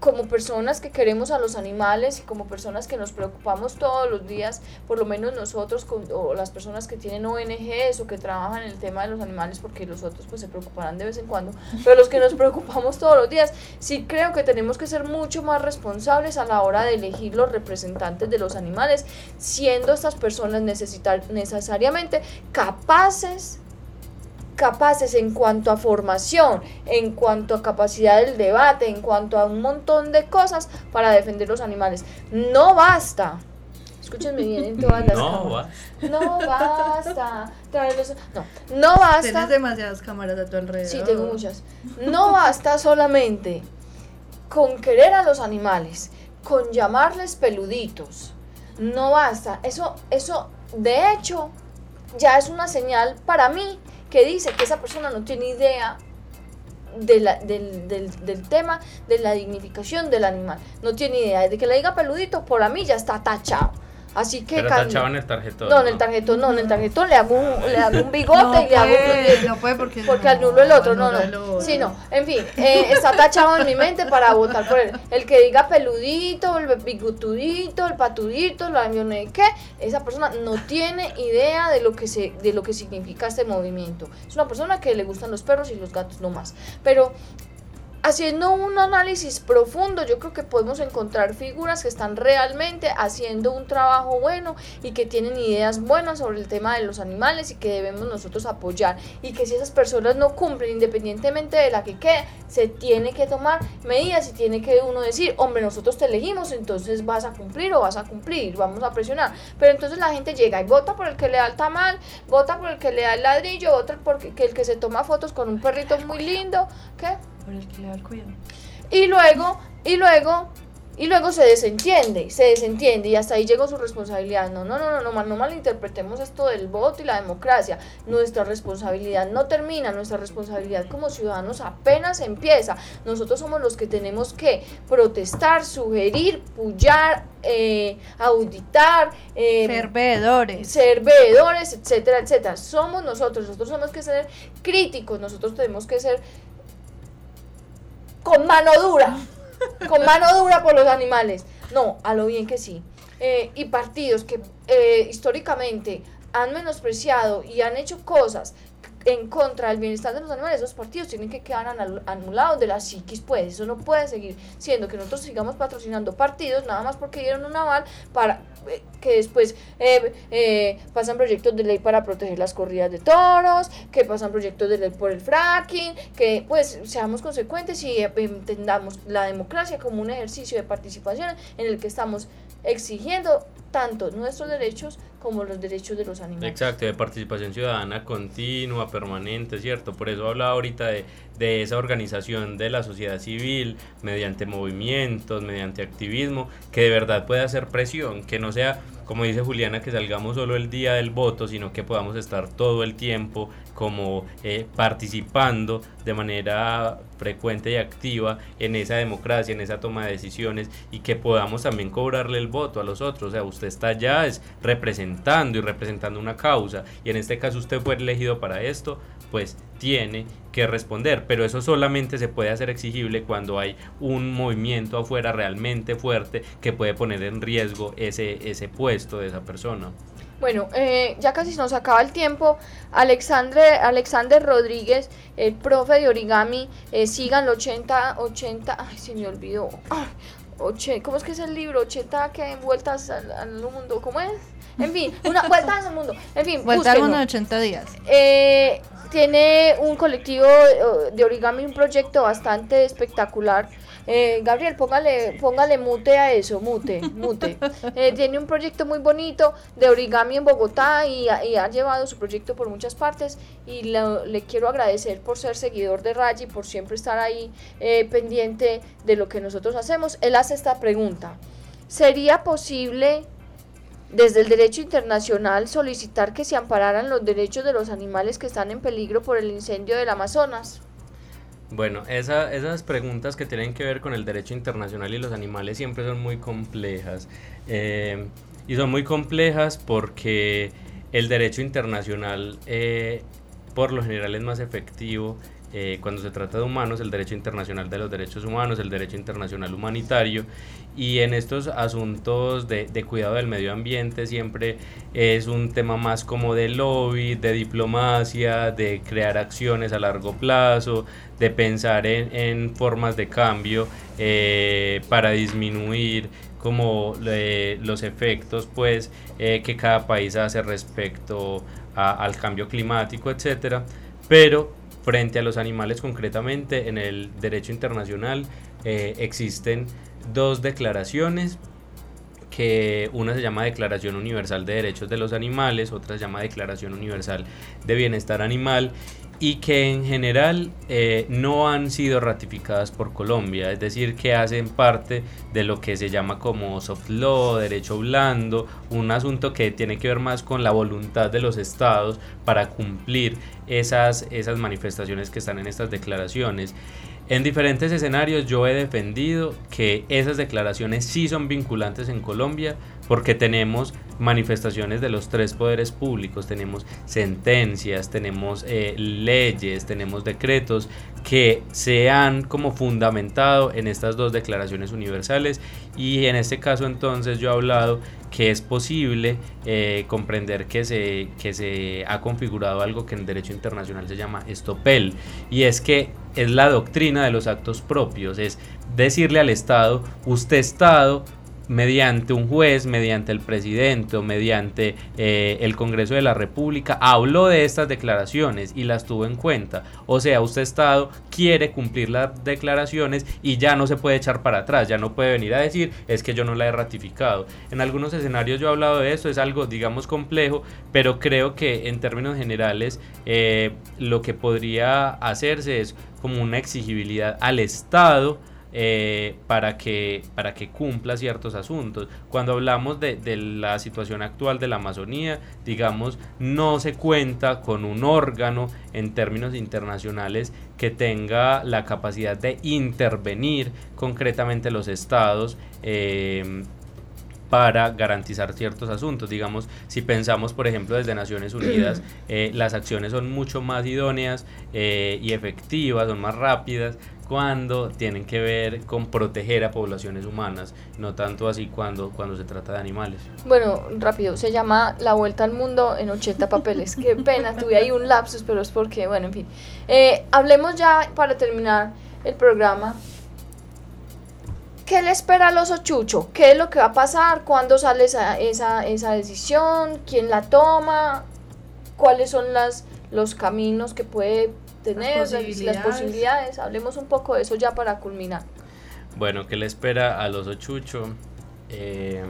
A: como personas que queremos a los animales y como personas que nos preocupamos todos los días, por lo menos nosotros o las personas que tienen ONGs o que trabajan en el tema de los animales, porque los otros pues se preocuparán de vez en cuando, pero los que nos preocupamos todos los días, sí creo que tenemos que ser mucho más responsables a la hora de elegir los representantes de los animales, siendo estas personas necesitar, necesariamente capaces capaces en cuanto a formación, en cuanto a capacidad del debate, en cuanto a un montón de cosas para defender los animales. No basta. Escúchenme bien en todas las
C: no, Basta.
A: No basta. No, no basta.
B: Tienes demasiadas cámaras a tu alrededor.
A: Sí, tengo muchas. No basta solamente con querer a los animales, con llamarles peluditos. No basta. Eso, eso, de hecho, ya es una señal para mí que dice que esa persona no tiene idea de la, del, del, del, tema de la dignificación del animal. No tiene idea. De que le diga peludito, por a mí ya está tachado. Así que
C: Pero tachado en el tarjetón.
A: No, en el tarjetón, no, en el tarjetón le hago un, le hago un bigote
B: no
A: y le hago
B: puede,
A: un
B: no puede porque
A: porque
B: no,
A: anulo el otro, no, no. Sí, no. En fin, eh, está tachado en mi mente para votar por él. El que diga peludito, el bigotudito, el patudito, la no sé qué, esa persona no tiene idea de lo que se de lo que significa este movimiento. Es una persona que le gustan los perros y los gatos no más. Pero haciendo un análisis profundo, yo creo que podemos encontrar figuras que están realmente haciendo un trabajo bueno y que tienen ideas buenas sobre el tema de los animales y que debemos nosotros apoyar. Y que si esas personas no cumplen, independientemente de la que quede, se tiene que tomar medidas y tiene que uno decir, hombre, nosotros te elegimos, entonces vas a cumplir o vas a cumplir, vamos a presionar. Pero entonces la gente llega y vota por el que le da el tamal, vota por el que le da el ladrillo, vota por el que, se toma fotos con un perrito muy lindo, ¿qué?
B: Por el que le da el cuidado.
A: Y luego, y luego, y luego se desentiende, se desentiende y hasta ahí llegó su responsabilidad. No, no, no, no, no, mal- no malinterpretemos esto del voto y la democracia. Nuestra responsabilidad no termina, nuestra responsabilidad como ciudadanos apenas empieza. Nosotros somos los que tenemos que protestar, sugerir, pullar, eh, auditar, eh,
B: Ser veedores.
A: ser veedores, etcétera, etcétera. Somos nosotros, nosotros tenemos que ser críticos, nosotros tenemos que ser con mano dura, con mano dura por los animales. No, a lo bien que sí. Eh, y partidos que eh, históricamente han menospreciado y han hecho cosas en contra del bienestar de los animales, esos partidos tienen que quedar anul- anulados de la psiquis, pues eso no puede seguir siendo que nosotros sigamos patrocinando partidos nada más porque dieron un aval para eh, que después eh, eh, pasan proyectos de ley para proteger las corridas de toros, que pasan proyectos de ley por el fracking, que pues seamos consecuentes y eh, entendamos la democracia como un ejercicio de participación en el que estamos exigiendo tanto nuestros derechos como los derechos de los animales.
C: Exacto, de participación ciudadana continua, permanente, ¿cierto? Por eso hablaba ahorita de, de esa organización de la sociedad civil, mediante movimientos, mediante activismo, que de verdad pueda hacer presión, que no sea como dice Juliana, que salgamos solo el día del voto, sino que podamos estar todo el tiempo como eh, participando de manera frecuente y activa en esa democracia, en esa toma de decisiones y que podamos también cobrarle el voto a los otros. O sea, usted está ya es representando y representando una causa y en este caso usted fue elegido para esto, pues tiene que responder, pero eso solamente se puede hacer exigible cuando hay un movimiento afuera realmente fuerte que puede poner en riesgo ese, ese puesto de esa persona.
A: Bueno, eh, ya casi nos acaba el tiempo. Alexandre, Alexander Rodríguez, el profe de origami, eh, sigan 80, 80, ay, se me olvidó. ¿Cómo es que es el libro? 80 que vueltas al, al mundo, ¿cómo es? En fin, una vuelta al mundo. En fin,
B: vuelta al mundo en 80 días.
A: Eh, tiene un colectivo eh, de origami, un proyecto bastante espectacular. Eh, Gabriel, póngale, póngale mute a eso, mute, mute. Eh, tiene un proyecto muy bonito de origami en Bogotá y, ha llevado su proyecto por muchas partes y le quiero agradecer por ser seguidor de Raji, por siempre estar ahí pendiente de lo que nosotros hacemos. Él hace esta pregunta. ¿Sería posible desde el derecho internacional solicitar que se ampararan los derechos de los animales que están en peligro por el incendio del Amazonas?
C: Bueno, esa, esas preguntas que tienen que ver con el derecho internacional y los animales siempre son muy complejas. Eh, y son muy complejas porque el derecho internacional eh, por lo general es más efectivo eh, cuando se trata de humanos, el derecho internacional de los derechos humanos, el derecho internacional humanitario, y en estos asuntos de, cuidado del medio ambiente siempre es un tema más como de lobby, de diplomacia, de crear acciones a largo plazo, de pensar en, formas de cambio eh, para disminuir como eh, los efectos pues que cada país hace respecto al cambio climático, etcétera, pero frente a los animales concretamente en el derecho internacional eh, existen dos declaraciones que una se llama Declaración Universal de Derechos de los Animales, otra se llama Declaración Universal de Bienestar Animal y que en general eh, no han sido ratificadas por Colombia, es decir, que hacen parte de lo que se llama como soft law, derecho blando, un asunto que tiene que ver más con la voluntad de los estados para cumplir esas, esas manifestaciones que están en estas declaraciones. En diferentes escenarios yo he defendido que esas declaraciones sí son vinculantes en Colombia porque tenemos manifestaciones de los tres poderes públicos, tenemos sentencias, tenemos eh, leyes, tenemos decretos que se han como fundamentado en estas dos declaraciones universales. Y en este caso entonces yo he hablado que es posible eh, comprender que se, que se ha configurado algo que en derecho internacional se llama estopel. Y es que es la doctrina de los actos propios, es decirle al Estado, usted Estado mediante un juez, mediante el presidente o mediante eh, el Congreso de la República, habló de estas declaraciones y las tuvo en cuenta. O sea, usted Estado quiere cumplir las declaraciones y ya no se puede echar para atrás, ya no puede venir a decir es que yo no la he ratificado. En algunos escenarios yo he hablado de esto, es algo digamos complejo, pero creo que en términos generales eh, lo que podría hacerse es como una exigibilidad al Estado, eh, para, que, para que cumpla ciertos asuntos. Cuando hablamos de, la situación actual de la Amazonía, digamos, no se cuenta con un órgano en términos internacionales que tenga la capacidad de intervenir concretamente los estados. Eh, para garantizar ciertos asuntos. Digamos, si pensamos, por ejemplo, desde Naciones Unidas, eh, las acciones son mucho más idóneas y efectivas, son más rápidas cuando tienen que ver con proteger a poblaciones humanas, no tanto así cuando, cuando se trata de animales.
A: Bueno, rápido, se llama La Vuelta al Mundo en 80 papeles. Qué pena, tuve ahí un lapsus, pero es porque, bueno, en fin. Eh, hablemos ya para terminar el programa. ¿Qué le espera al oso chucho? ¿Qué es lo que va a pasar? ¿Cuándo sale esa, esa, esa decisión? ¿Quién la toma? ¿Cuáles son las, los caminos que puede tener, las posibilidades. Hablemos un poco de eso ya para culminar.
C: Bueno, ¿qué le espera a los ochucho? Eh,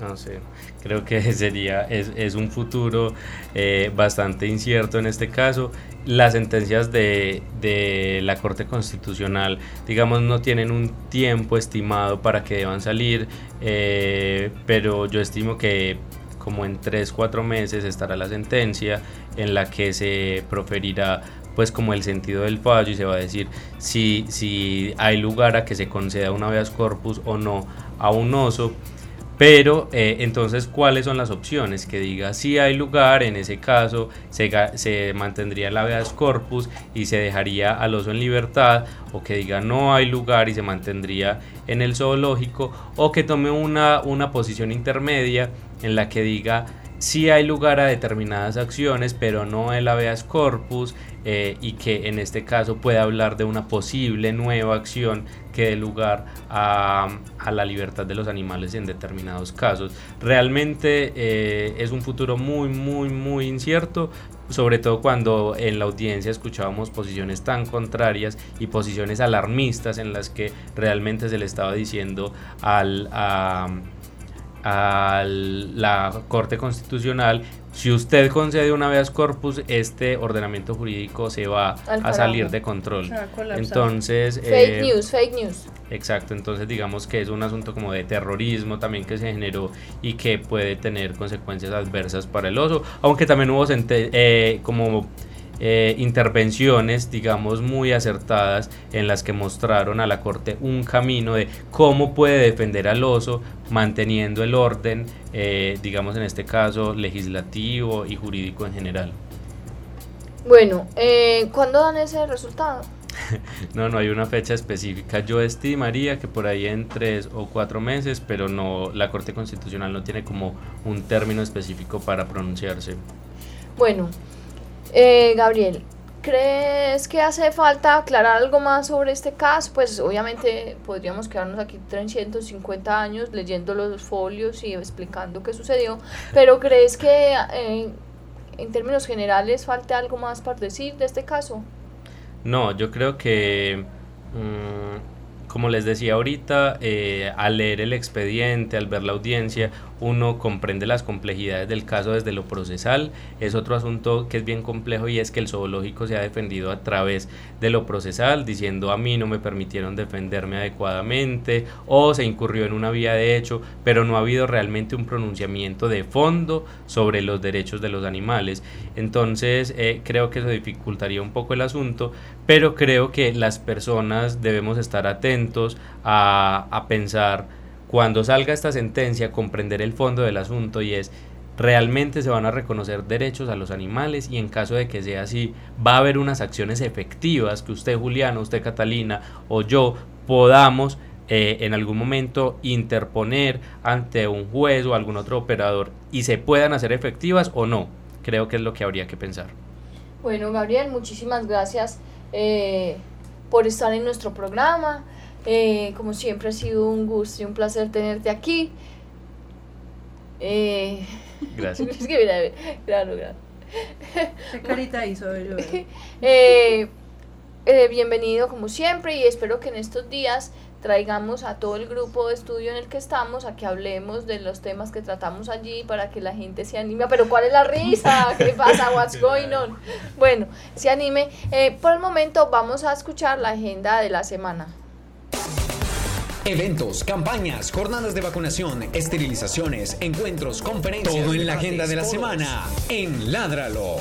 C: No sé, creo que sería, es, es un futuro eh, bastante incierto en este caso. Las sentencias de, de, la Corte Constitucional, digamos, no tienen un tiempo estimado para que deban salir, eh, pero yo estimo que como en 3, 4 meses estará la sentencia en la que se proferirá pues como el sentido del fallo y se va a decir si, si hay lugar a que se conceda una habeas corpus o no a un oso. Pero eh, entonces, ¿cuáles son las opciones? Que diga si hay lugar, en ese caso se, se mantendría la habeas corpus y se dejaría al oso en libertad, o que diga no hay lugar y se mantendría en el zoológico, o que tome una, una posición intermedia en la que diga si hay lugar a determinadas acciones, pero no el habeas corpus, eh, y que en este caso puede hablar de una posible nueva acción que dé lugar a, la libertad de los animales en determinados casos. Realmente eh, es un futuro muy, muy, muy incierto, sobre todo cuando en la audiencia escuchábamos posiciones tan contrarias y posiciones alarmistas en las que realmente se le estaba diciendo al... A, a la Corte Constitucional, si usted concede una habeas corpus, este ordenamiento jurídico se va a salir de control. Entonces...
A: Fake eh, news, fake news.
C: Exacto, entonces digamos que es un asunto como de terrorismo también que se generó y que puede tener consecuencias adversas para el oso, aunque también hubo eh, como eh, intervenciones, digamos, muy acertadas en las que mostraron a la Corte un camino de cómo puede defender al oso manteniendo el orden, eh, digamos, en este caso, legislativo y jurídico en general.
A: Bueno, eh, ¿cuándo dan ese resultado?
C: no, no hay una fecha específica. Yo estimaría que por ahí en tres o cuatro meses, pero no, la Corte Constitucional no tiene como un término específico para pronunciarse.
A: Bueno, eh, Gabriel, ¿crees que hace falta aclarar algo más sobre este caso? Pues obviamente podríamos quedarnos aquí 350 años leyendo los folios y explicando qué sucedió, pero ¿crees que eh, en términos generales falta algo más para decir de este caso?
C: No, yo creo que... Mm, como les decía ahorita, eh, al leer el expediente, al ver la audiencia, uno comprende las complejidades del caso desde lo procesal. Es otro asunto que es bien complejo y es que el zoológico se ha defendido a través de lo procesal, diciendo a mí no me permitieron defenderme adecuadamente o se incurrió en una vía de hecho, pero no ha habido realmente un pronunciamiento de fondo sobre los derechos de los animales. Entonces eh, creo que eso dificultaría un poco el asunto, pero creo que las personas debemos estar atentos a, a pensar cuando salga esta sentencia, comprender el fondo del asunto y es realmente se van a reconocer derechos a los animales y en caso de que sea así, va a haber unas acciones efectivas que usted, Juliano, usted, Catalina o yo podamos eh, en algún momento interponer ante un juez o algún otro operador y se puedan hacer efectivas o no. Creo que es lo que habría que pensar.
A: Bueno, Gabriel, muchísimas gracias eh, por estar en nuestro programa. Eh, como siempre ha sido un gusto y un placer tenerte aquí.
C: Eh, gracias. es
A: que mira, claro, claro.
B: ¿Qué carita hizo?
A: eh, eh, bienvenido como siempre y espero que en estos días traigamos a todo el grupo de estudio en el que estamos a que hablemos de los temas que tratamos allí para que la gente se anime. Pero ¿cuál es la risa? ¿Qué pasa? What's going on? Bueno, se anime. Eh, por el momento vamos a escuchar la agenda de la semana.
D: Eventos, campañas, jornadas de vacunación, esterilizaciones, encuentros, conferencias. Todo en la agenda de la semana en Ládralo.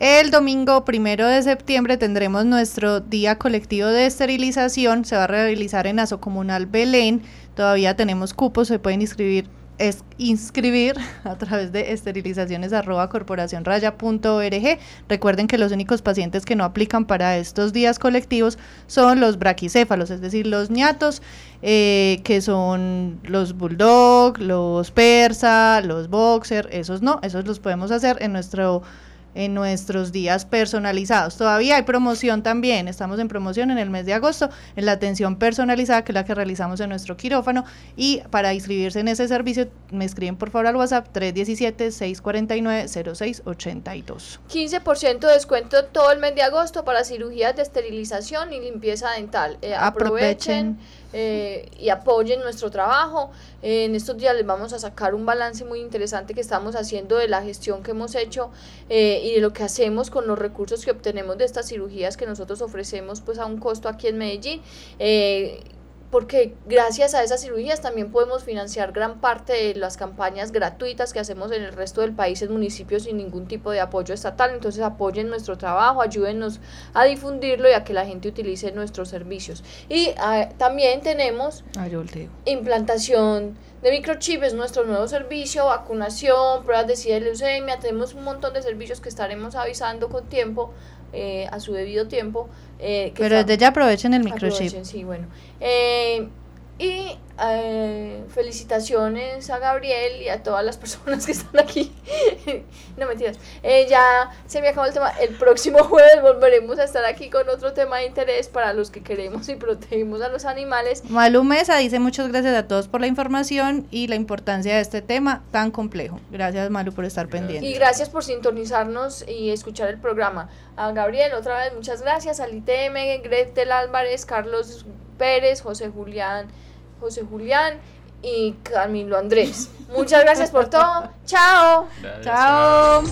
B: El domingo primero de septiembre tendremos nuestro día colectivo de esterilización. Se va a realizar en Asocomunal Belén. Todavía tenemos cupos, se pueden inscribir es inscribir a través de esterilizaciones arroba Recuerden que los únicos pacientes que no aplican para estos días colectivos son los braquicéfalos, es decir, los ñatos, eh, que son los bulldog, los persa, los boxer, esos no, esos los podemos hacer en nuestro en nuestros días personalizados. Todavía hay promoción también, estamos en promoción en el mes de agosto en la atención personalizada, que es la que realizamos en nuestro quirófano, y para inscribirse en ese servicio me escriben por favor al WhatsApp 317-649-0682.
A: 15% de descuento todo el mes de agosto para cirugías de esterilización y limpieza dental. Eh, aprovechen. Eh, y apoyen nuestro trabajo. en estos días les vamos a sacar un balance muy interesante que estamos haciendo de la gestión que hemos hecho eh, y de lo que hacemos con los recursos que obtenemos de estas cirugías que nosotros ofrecemos pues a un costo aquí en Medellín. Eh, porque gracias a esas cirugías también podemos financiar gran parte de las campañas gratuitas que hacemos en el resto del país en municipios sin ningún tipo de apoyo estatal. Entonces apoyen nuestro trabajo, ayúdenos a difundirlo y a que la gente utilice nuestros servicios. Y ah, también tenemos implantación de microchip, es nuestro nuevo servicio, vacunación, pruebas de SIDA y leucemia, tenemos un montón de servicios que estaremos avisando con tiempo eh, a su debido tiempo.
B: Eh, Pero desde ya aprovechen el microchip.
A: sí, bueno. Eh, y eh, felicitaciones a Gabriel y a todas las personas que están aquí. no mentiras. Eh, ya se me acabó el tema. El próximo jueves volveremos a estar aquí con otro tema de interés para los que queremos y protegemos a los animales.
B: Malu Mesa dice muchas gracias a todos por la información y la importancia de este tema tan complejo. Gracias Malu por estar pendiente.
A: Y gracias por sintonizarnos y escuchar el programa. A Gabriel, otra vez muchas gracias. Al ITM, Gretel Álvarez, Carlos Pérez, José Julián. José Julián y Camilo Andrés. Muchas gracias por todo. Chao. Chao.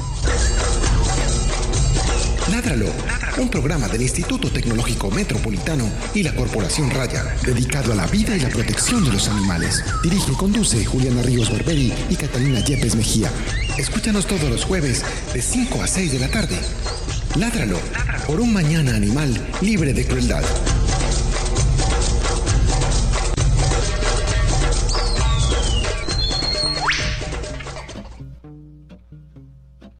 E: Ládralo, un programa del Instituto Tecnológico Metropolitano y la Corporación Raya, dedicado a la vida y la protección de los animales. Dirige y conduce Juliana Ríos Barberi y Catalina Yepes Mejía. Escúchanos todos los jueves de 5 a 6 de la tarde. Ládralo, por un mañana animal libre de crueldad.